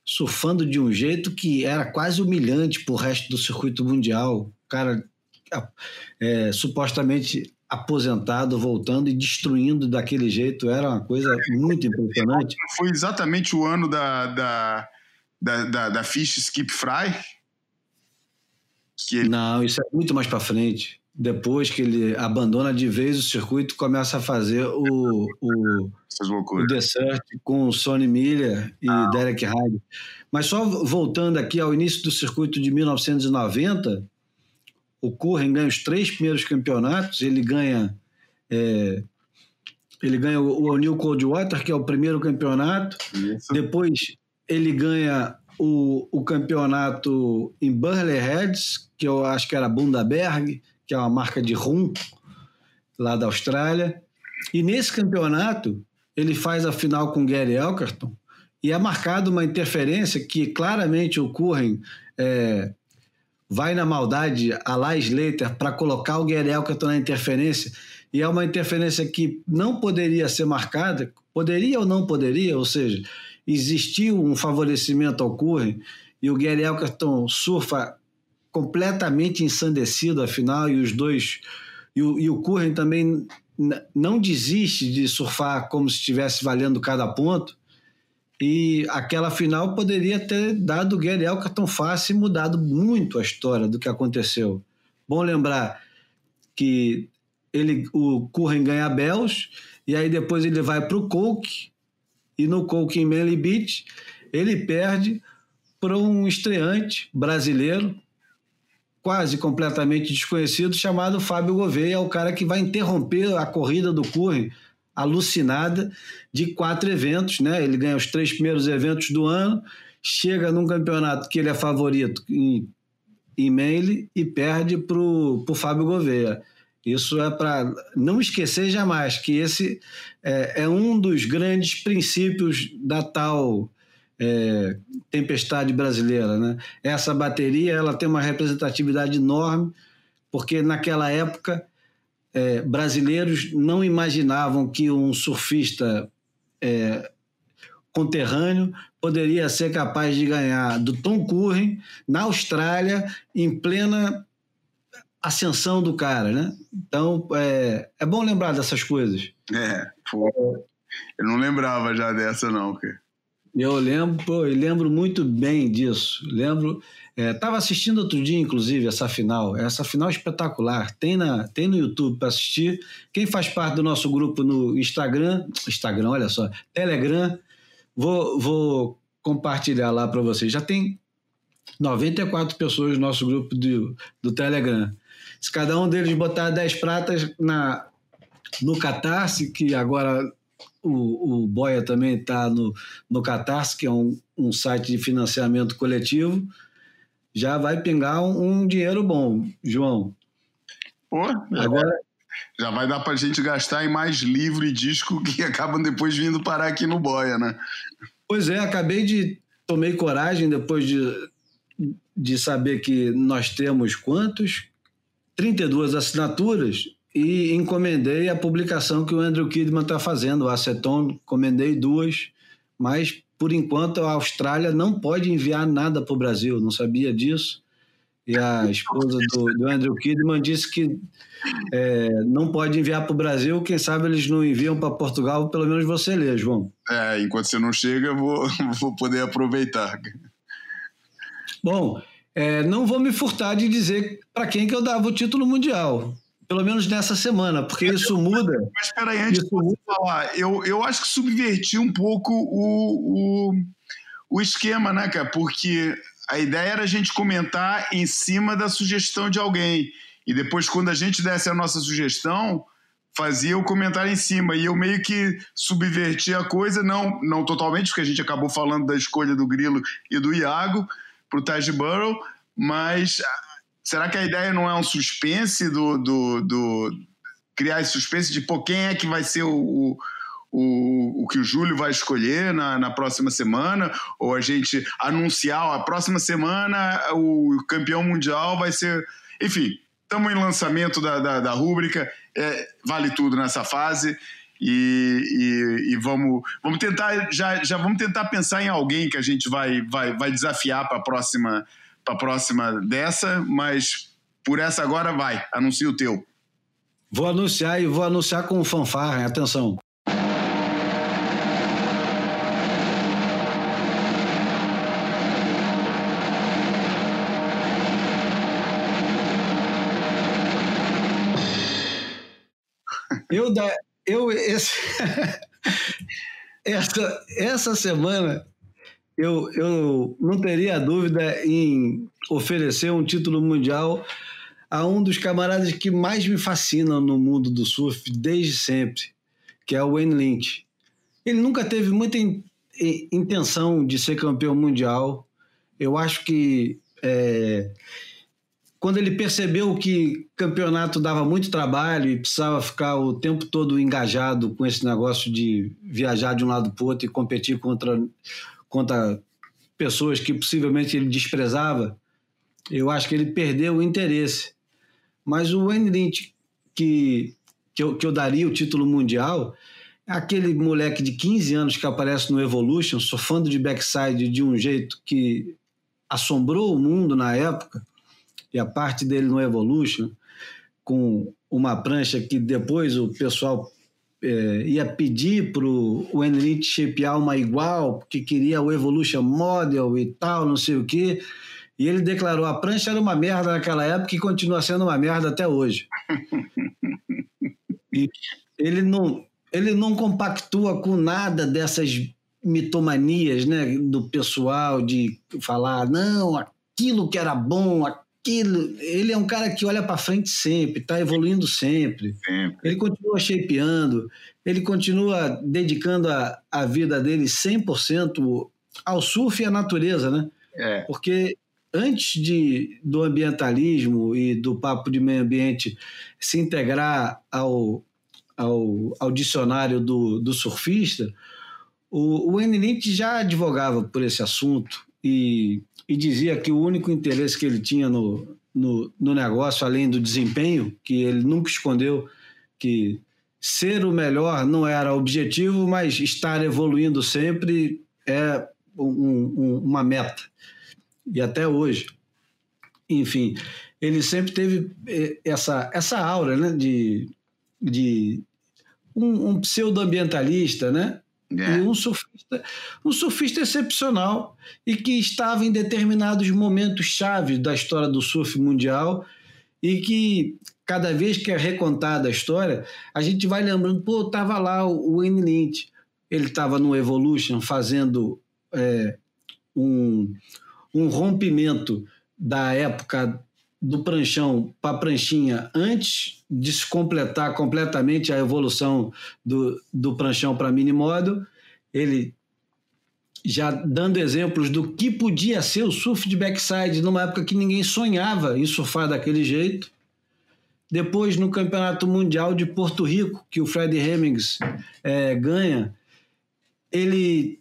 surfando de um jeito que era quase humilhante para o resto do circuito mundial. O cara é, supostamente aposentado, voltando e destruindo daquele jeito, era uma coisa muito impressionante. Foi exatamente o ano da, da, da, da, da Fish Skip Fry? Ele... Não, isso é muito mais para frente depois que ele abandona de vez o circuito, começa a fazer o, o, o Desert com Sonny Miller e ah. Derek Hyde. Mas só voltando aqui ao início do circuito de 1990, o Curren ganha os três primeiros campeonatos, ele ganha é, ele ganha o O'Neill Coldwater, que é o primeiro campeonato, Isso. depois ele ganha o, o campeonato em Burley Heads, que eu acho que era Bundaberg, que é uma marca de rum lá da Austrália. E nesse campeonato, ele faz a final com Gary Elkerton e é marcado uma interferência que claramente o Curren é, vai na maldade a lá Slater para colocar o Gary Elkerton na interferência e é uma interferência que não poderia ser marcada, poderia ou não poderia, ou seja, existiu um favorecimento ao Curren e o Gary Elkerton surfa completamente ensandecido afinal e os dois e o, e o Curren também não desiste de surfar como se estivesse valendo cada ponto e aquela final poderia ter dado o Gary Elkerton fácil e mudado muito a história do que aconteceu. Bom lembrar que ele, o Curren ganha Bells e aí depois ele vai para o Coke e no Coke em Manly Beach ele perde por um estreante brasileiro, quase completamente desconhecido, chamado Fábio Gouveia, é o cara que vai interromper a corrida do Curry alucinada de quatro eventos, né? Ele ganha os três primeiros eventos do ano, chega num campeonato que ele é favorito em, em mail e perde para o Fábio Gouveia. Isso é para não esquecer jamais que esse é, é, um dos grandes princípios da tal é, tempestade brasileira. Né? Essa bateria ela tem uma representatividade enorme, porque naquela época é, brasileiros não imaginavam que um surfista é, conterrâneo poderia ser capaz de ganhar do Tom Curren na Austrália em plena ascensão do cara, né? Então é, é bom lembrar dessas coisas. É, pô. Eu não lembrava já dessa, não, cara. Eu lembro, eu lembro muito bem disso. Lembro. Estava é, assistindo outro dia, inclusive, essa final. Essa final espetacular. Tem, na, tem no YouTube para assistir. Quem faz parte do nosso grupo no Instagram, Instagram, olha só, Telegram, vou, vou compartilhar lá para vocês. Já tem 94 pessoas no nosso grupo do, do Telegram. Se cada um deles botar 10 pratas na, no Catarse, que agora o, o Boia também está no, no Catarse, que é um, um site de financiamento coletivo, já vai pingar um, um dinheiro bom, João. Pô, agora já vai dar para a gente gastar em mais livro e disco que acabam depois vindo parar aqui no Boia, né? Pois é, acabei de tomei coragem depois de, de saber que nós temos quantos 32 assinaturas e encomendei a publicação que o Andrew Kidman está fazendo, o Aceton, encomendei duas, mas por enquanto a Austrália não pode enviar nada para o Brasil, não sabia disso. E a esposa do, do Andrew Kidman disse que é, não pode enviar para o Brasil, quem sabe eles não enviam para Portugal, pelo menos você lê, João. É, enquanto você não chega, eu vou, vou poder aproveitar. Bom, é, não vou me furtar de dizer para quem que eu dava o título mundial. Pelo menos nessa semana, porque isso muda. Mas espera aí, antes de você falar, eu, eu acho que subverti um pouco o, o, o esquema, né, cara? Porque a ideia era a gente comentar em cima da sugestão de alguém. E depois, quando a gente desse a nossa sugestão, fazia o comentário em cima. E eu meio que subverti a coisa, não, não totalmente, porque a gente acabou falando da escolha do Grilo e do Iago, para o Taj Burrow, mas será que a ideia não é um suspense do, do, do criar esse suspense de pô, quem é que vai ser o, o, o que o Júlio vai escolher na, na próxima semana, ou a gente anunciar ó, a próxima semana o campeão mundial vai ser. Enfim, estamos em lançamento da, da, da rúbrica, é, vale tudo nessa fase. E, e, e, vamos, vamos tentar já, já vamos tentar pensar em alguém que a gente vai, vai, vai desafiar para a próxima para próxima dessa, mas por essa agora vai, anuncia o teu. Vou anunciar e vou anunciar com fanfarra, atenção. Eu, da, eu esse, essa, essa semana eu, eu não teria dúvida em oferecer um título mundial a um dos camaradas que mais me fascinam no mundo do surf desde sempre, que é o Wayne Lynch. Ele nunca teve muita in, in, intenção de ser campeão mundial. Eu acho que é, quando ele percebeu que campeonato dava muito trabalho e precisava ficar o tempo todo engajado com esse negócio de viajar de um lado para o outro e competir contra, contra pessoas que possivelmente ele desprezava, eu acho que ele perdeu o interesse. Mas o Wayne Lynch, que, que, eu, que eu daria o título mundial, é aquele moleque de 15 anos que aparece no Evolution, surfando de backside de um jeito que assombrou o mundo na época e a parte dele no Evolution, com uma prancha que depois o pessoal é, ia pedir para o Enlite shapear uma igual, porque queria o Evolution Model e tal, não sei o quê. E ele declarou: a prancha era uma merda naquela época e continua sendo uma merda até hoje. e ele não, ele não compactua com nada dessas mitomanias né, do pessoal de falar, não, aquilo que era bom, aquilo. Ele é um cara que olha para frente sempre, está evoluindo sempre. Sempre. Ele continua shapeando, ele continua dedicando a, a vida dele 100% ao surf e à natureza, né? É. Porque antes de, do ambientalismo e do papo de meio ambiente se integrar ao, ao, ao dicionário do, do surfista, o, o já advogava por esse assunto e, e dizia que o único interesse que ele tinha no, no, no negócio, além do desempenho, que ele nunca escondeu que ser o melhor não era objetivo, mas estar evoluindo sempre é um, um, uma meta. E até hoje. Enfim, ele sempre teve eh, essa, essa aura né, de, de um, um pseudo-ambientalista, né? É. Um surfista, um surfista excepcional e que estava em determinados momentos chave da história do surf mundial e que cada vez que é recontada a história, a gente vai lembrando, pô, tava lá o Wayne Lynch, ele estava no Evolution fazendo é, um, um rompimento da época do pranchão para pranchinha antes de se completar completamente a evolução do, do pranchão para mini modo, ele já dando exemplos do que podia ser o surf de backside numa época que ninguém sonhava em surfar daquele jeito. Depois, no Campeonato Mundial de Porto Rico, que o Fred Hemmings é, ganha, ele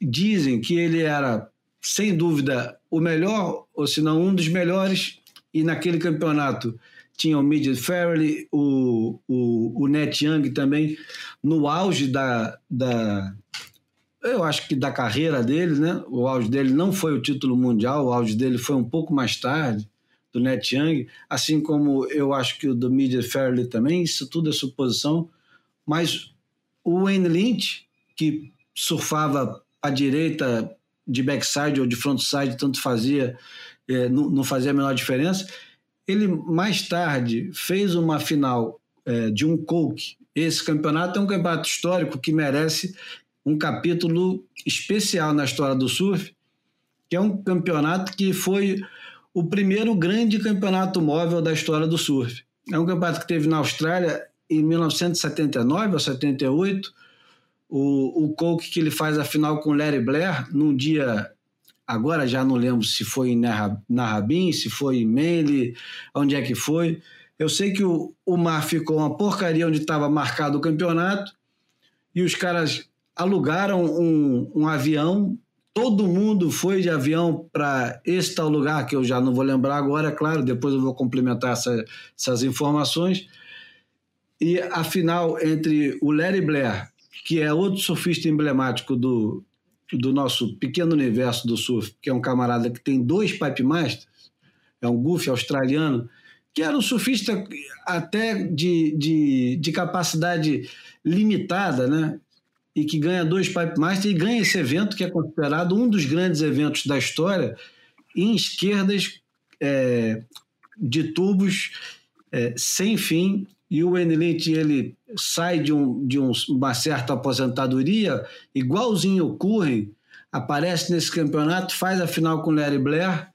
dizem que ele era, sem dúvida, o melhor, ou se não um dos melhores, e naquele campeonato tinha o Midget Farrelly, o, o, o Net Young também, no auge da, da, eu acho que da carreira dele, né? O auge dele não foi o título mundial, o auge dele foi um pouco mais tarde, do Net Young, assim como eu acho que o do Midget Farrelly também, isso tudo é suposição, mas o Wayne Lynch, que surfava à direita de backside ou de frontside, tanto fazia, é, não, não, fazia a menor diferença. Ele mais tarde fez uma final é, de um Coke. Esse campeonato é um campeonato histórico que merece um capítulo especial na história do surf, que é um campeonato que foi o primeiro grande campeonato móvel da história do surf. É um campeonato que teve na Austrália em 1979 ou 78, o, o Coke que ele faz a final com Larry Blair num dia agora já não lembro se foi em Narrabin, se foi em Manly, onde é que foi. Eu sei que o, o mar ficou uma porcaria onde estava marcado o campeonato e os caras alugaram um, um avião. Todo mundo foi de avião para esse tal lugar, que eu já não vou lembrar agora, é claro, depois eu vou complementar essa, essas informações. E a final entre o Larry Blair que é outro surfista emblemático do, do nosso pequeno universo do surf, que é um camarada que tem dois pipe masters, é um goofy australiano, que era um surfista até de, de, de capacidade limitada, né? E que ganha dois pipe masters e ganha esse evento que é considerado um dos grandes eventos da história em esquerdas é, de tubos é, sem fim e o Lynch ele sai de, um, de um, uma certa aposentadoria, igualzinho o aparece nesse campeonato, faz a final com o Larry Blair.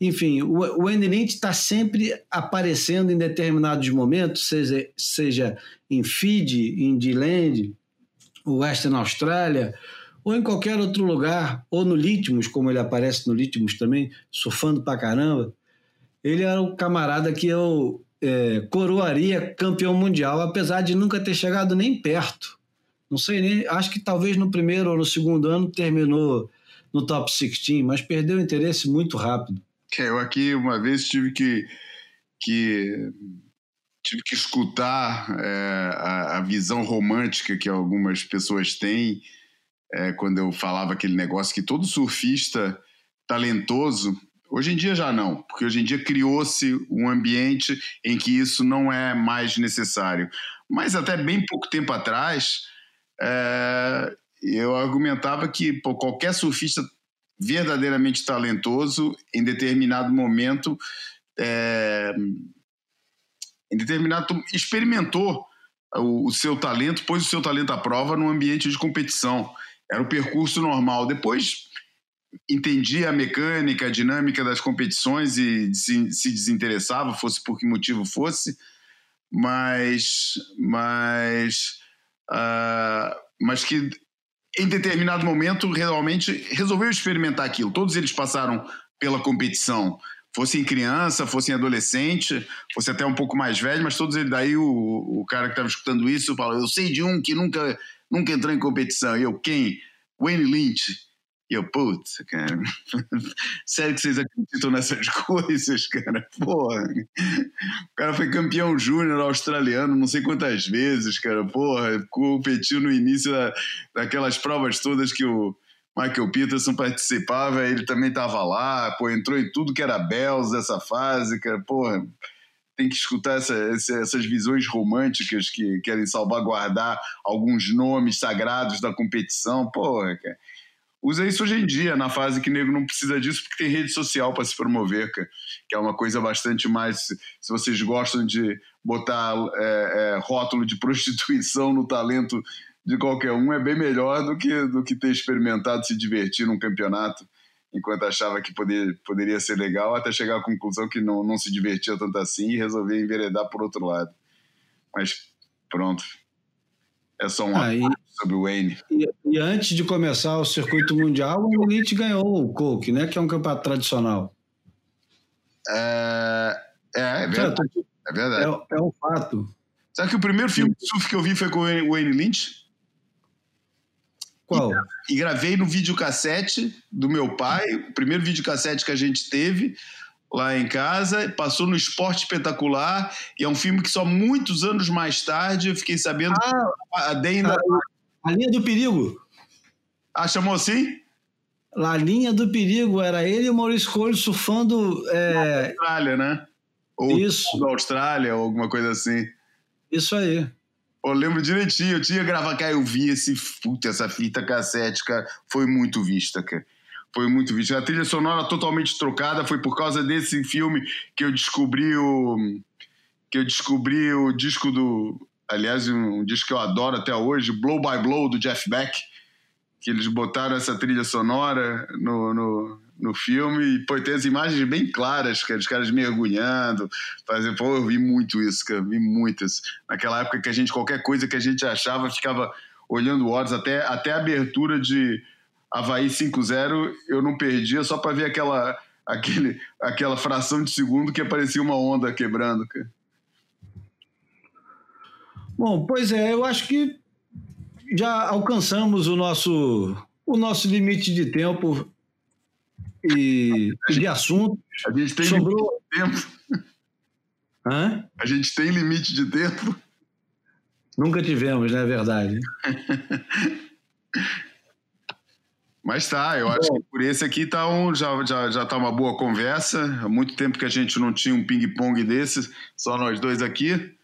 Enfim, o Wayne Lynch está sempre aparecendo em determinados momentos, seja, seja em Fiji, em D-Land, Western Austrália, ou em qualquer outro lugar, ou no Litmus, como ele aparece no Litmus também, surfando pra caramba. Ele era um camarada que eu é, coroaria campeão mundial, apesar de nunca ter chegado nem perto. Não sei nem, acho que talvez no primeiro ou no segundo ano terminou no top 16, mas perdeu o interesse muito rápido. É, eu aqui uma vez tive que, que tive que escutar é, a, a, visão romântica que algumas pessoas têm é, quando eu falava aquele negócio que todo surfista talentoso Hoje em dia já não, porque hoje em dia criou-se um ambiente em que isso não é mais necessário. Mas até bem pouco tempo atrás, é, eu argumentava que pô, qualquer surfista verdadeiramente talentoso, em determinado momento, é, em determinado experimentou o, o, seu talento, pôs o seu talento à prova num ambiente de competição. Era o percurso normal. Depois entendia a mecânica, a dinâmica das competições e se, se desinteressava, fosse por que motivo fosse, mas, mas, uh, mas que em determinado momento realmente resolveu experimentar aquilo. Todos eles passaram pela competição, fossem criança, fossem adolescente, fosse até um pouco mais velho, mas todos eles daí o, o cara que estava escutando isso falou: eu sei de um que nunca nunca entrou em competição. Eu quem? Wayne Lynch. E eu, putz, cara, sério que vocês acreditam nessas coisas, cara? Porra, o cara foi campeão júnior australiano não sei quantas vezes, cara, porra, competiu no início da, daquelas provas todas que o Michael Peterson participava, ele também tava lá, pô, entrou em tudo que era Bells dessa fase, cara, porra, tem que escutar essa, essas visões românticas que querem salvaguardar alguns nomes sagrados da competição, porra, cara usa isso hoje em dia, na fase que o nego não precisa disso, porque tem rede social para se promover, que é uma coisa bastante mais. Se vocês gostam de botar é, é, rótulo de prostituição no talento de qualquer um, é bem melhor do que, do que ter experimentado se divertir num campeonato enquanto achava que poder, poderia ser legal, até chegar à conclusão que não, não se divertia tanto assim e resolver enveredar por outro lado. Mas pronto, é só um ah, sobre o Wayne. E, e, antes de começar o circuito mundial, o Elite ganhou o Coke, né? Que é um campeonato tradicional. É, é, é verdade. É, verdade. É, é um fato. Sabe que o primeiro filme de surf que eu vi foi com o Wayne Lynch? Qual? E, e gravei no videocassete do meu pai, o primeiro videocassete que a gente teve lá em casa, passou no Esporte Espetacular, e é um filme que só muitos anos mais tarde eu fiquei sabendo ah, a Dana... A, a linha do perigo. Ah, chamou assim? A linha do perigo, era ele e o Maurício Coelho surfando... É... Austrália, né? Ou Isso. Da Austrália, ou alguma coisa assim. Isso aí. Eu lembro direitinho, eu tinha gravado, cara, eu vi esse, puta, essa fita cassete, cara, foi muito vista, cara foi muito visto. A trilha sonora totalmente trocada foi por causa desse filme que eu descobri o que eu descobri o disco do, aliás, um, disco que eu adoro até hoje, Blow by Blow do Jeff Beck, que eles botaram essa trilha sonora no, no, no filme e pô, tem as imagens bem claras, cara, os caras mergulhando, fazendo, pô, eu vi muito isso, cara, vi muitas. Naquela época que a gente qualquer coisa que a gente achava ficava olhando horas até até a abertura de Havaí 5-0, eu não perdia só para ver aquela, aquele, aquela fração de segundo que aparecia uma onda quebrando. Cara. Bom, pois é, eu acho que já alcançamos o nosso, o nosso limite de tempo e de assunto. A gente tem Sobrou... limite de tempo. Hã? A gente tem limite de tempo. Nunca tivemos, né? É verdade. Mas tá, eu acho que por esse aqui tá um, já, já, já tá uma boa conversa. Há muito tempo que a gente não tinha um ping-pong desses, só nós dois aqui.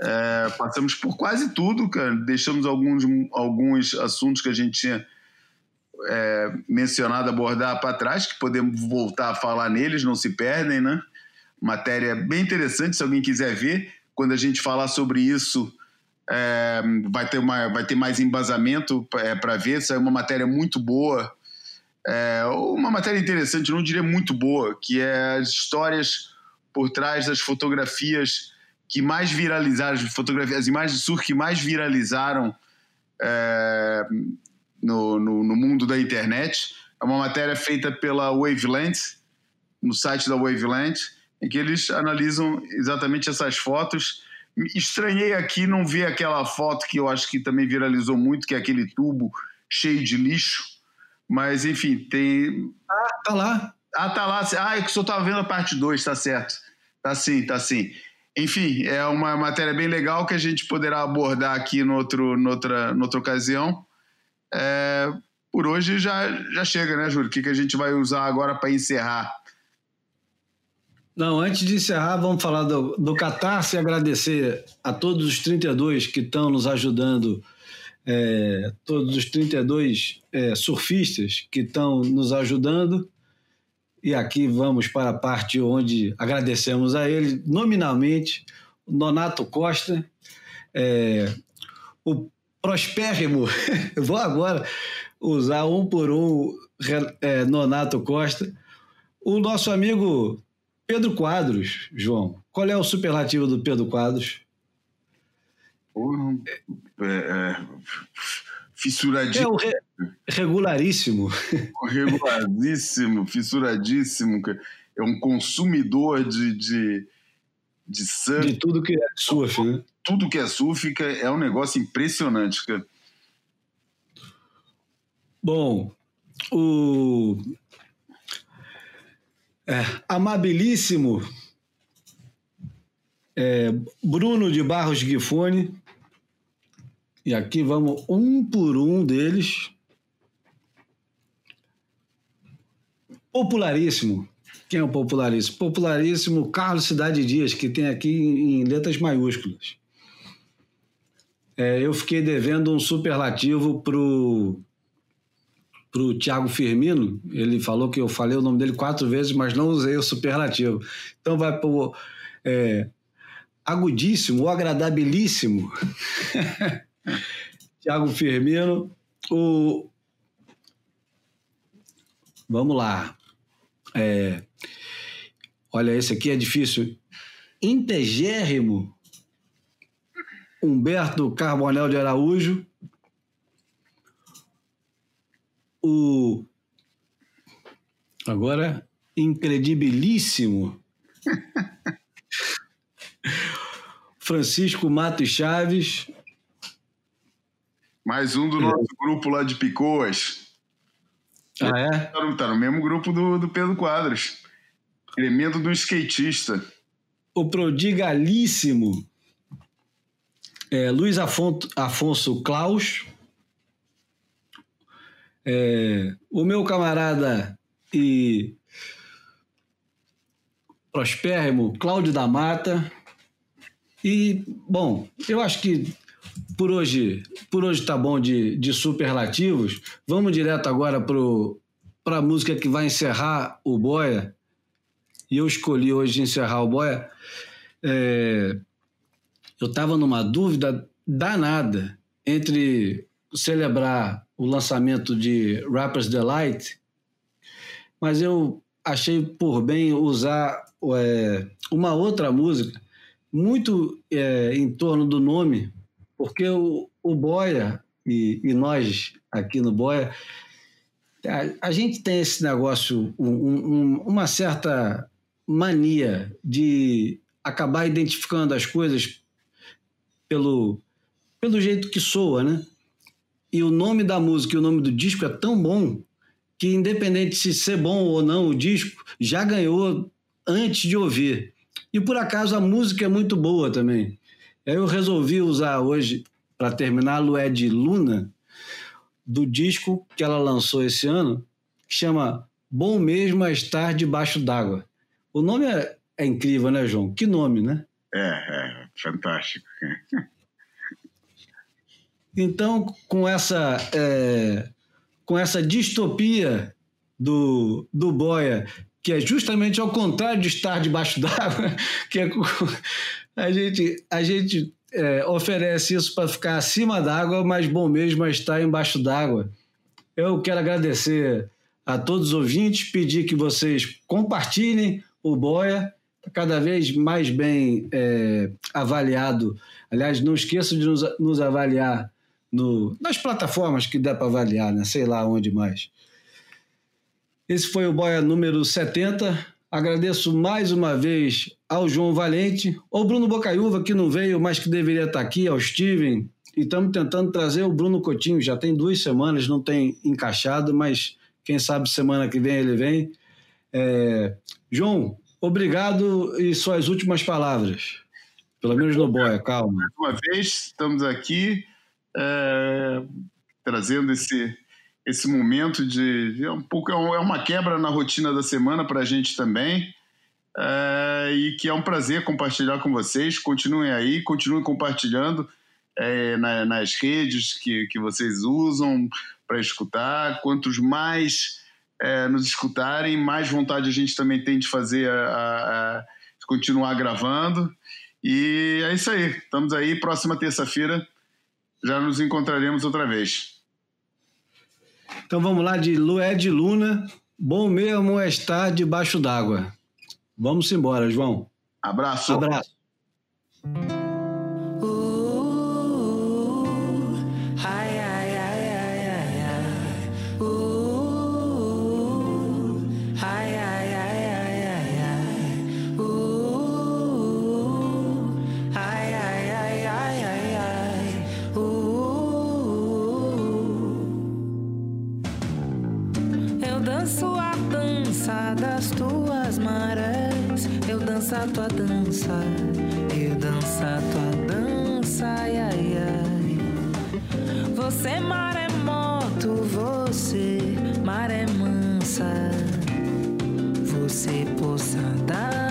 É, passamos por quase tudo, cara. Deixamos alguns, alguns assuntos que a gente tinha é, mencionado abordar para trás, que podemos voltar a falar neles, não se perdem, né? Matéria bem interessante, se alguém quiser ver. Quando a gente falar sobre isso, é, vai, ter uma, vai ter mais embasamento é, para ver. Isso é uma matéria muito boa, é, uma matéria interessante, não diria muito boa, que é as histórias por trás das fotografias que mais viralizaram, as, fotografias, as imagens de surf que mais viralizaram é, no, no, no, mundo da internet. É uma matéria feita pela Wavelength, no site da Wavelength, em que eles analisam exatamente essas fotos Estranhei aqui não ver aquela foto que eu acho que também viralizou muito, que é aquele tubo cheio de lixo. Mas, enfim, tem. Ah, tá lá. Ah, tá lá. Ah, é que o senhor estava vendo a parte 2, tá certo. Tá sim, tá sim. Enfim, é uma matéria bem legal que a gente poderá abordar aqui no outro, noutra, noutra ocasião. É, por hoje já, já chega, né, Júlio? O que, que a gente vai usar agora para encerrar? Não, antes de encerrar, vamos falar do, do Catarse e agradecer a todos os 32 que estão nos ajudando, é, todos os 32 é, surfistas que estão nos ajudando. E aqui vamos para a parte onde agradecemos a ele, nominalmente, Nonato Costa, é, o prospérrimo, vou agora, usar um por um é, Nonato Costa. O nosso amigo Pedro Quadros, João. Qual é o superlativo do Pedro Quadros? É, é, fissuradíssimo. É o re, regularíssimo. Regularíssimo, fissuradíssimo. É um consumidor de, de, de surf. De tudo que é surf, né? Tudo que é surf é um negócio impressionante, cara. Bom, o é, amabilíssimo é, Bruno de Barros Guifone. E aqui vamos um por um deles. Popularíssimo. Quem é o popularíssimo? Popularíssimo Carlos Cidade Dias, que tem aqui em letras maiúsculas. É, eu fiquei devendo um superlativo pro pro Thiago Firmino. Ele falou que eu falei o nome dele quatro vezes, mas não usei o superlativo. Então vai pro é, agudíssimo ou agradabilíssimo. Thiago Firmino. O... Vamos lá. É... Olha, esse aqui é difícil. Integérrimo. Humberto Carbonel de Araújo. O. Agora, incredibilíssimo. Francisco Matos Chaves. Mais um do nosso grupo lá de Picoas. Ah, é? Tá no, tá no mesmo grupo do, do Pedro Quadros. Elemento do skatista. O prodigalíssimo é, Luiz Afonso, Afonso Klaus. É, o meu camarada e prospérrimo Cláudio da Mata. E, bom, eu acho que por hoje por hoje tá bom de, de superlativos. Vamos direto agora para a música que vai encerrar o Boia. E eu escolhi hoje encerrar o Boia. É, eu estava numa dúvida danada entre celebrar o lançamento de Rapper's Delight, mas eu achei por bem usar é, uma outra música muito é, em torno do nome, porque o, o Boia e, e, nós aqui no Boia, a, a gente tem esse negócio, um, um, uma certa mania de acabar identificando as coisas pelo, pelo jeito que soa, né? E o nome da música e o nome do disco é tão bom que, independente de ser bom ou não o disco, já ganhou antes de ouvir. E por acaso a música é muito boa também. Eu resolvi usar hoje, para terminar, Lué de Luna, do disco que ela lançou esse ano, que chama Bom Mesmo é Estar Debaixo d'Água. O nome é, é, incrível, né, João? Que nome, né? É, é fantástico. então, com essa, é, com essa distopia do, do Boia, que é justamente ao contrário de estar debaixo d'água, que é a gente, a gente é, oferece isso para ficar acima d'água, mas bom mesmo é estar embaixo d'água. Eu quero agradecer a todos os ouvintes, pedir que vocês compartilhem o Boia, tá cada vez mais bem é, avaliado. Aliás, não esqueçam de nos, nos avaliar no, nas plataformas que dá para avaliar, né? sei lá onde mais. Esse foi o Boia número 70. Agradeço mais uma vez ao João Valente, ao Bruno Bocaiúva, que não veio, mas que deveria estar aqui, ao Steven. E estamos tentando trazer o Bruno Coutinho. Já tem duas semanas, não tem encaixado, mas quem sabe semana que vem ele vem. É... João, obrigado e suas últimas palavras. Pelo menos no Boia, calma. Mais uma vez, estamos aqui é... trazendo esse esse momento de é um pouco é, é uma quebra na rotina da semana para a gente também é, e que é um prazer compartilhar com vocês. Continuem aí, continuem compartilhando é, na, nas redes que, que vocês usam para escutar. Quantos mais é, nos escutarem, mais vontade a gente também tem de fazer a, a, a continuar gravando. E é isso aí. Estamos aí. Próxima terça-feira já nos encontraremos outra vez. Então vamos lá de Lued é Luna. Bom mesmo é estar debaixo d'água. Vamos embora, João. Abraço. Abraço. tua dança, eu redança tua dança, ai ai ai. Você maremoto, é você maré mansa, você dar.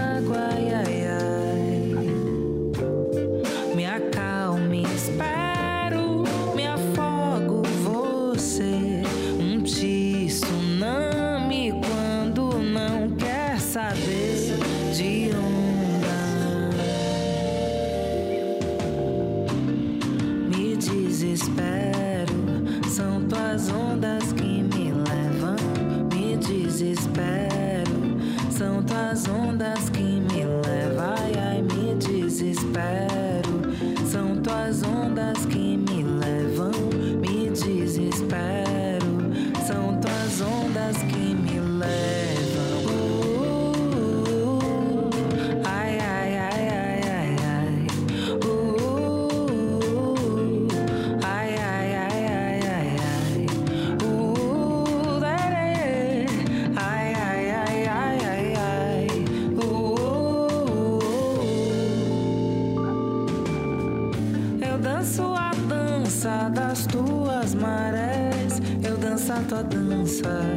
在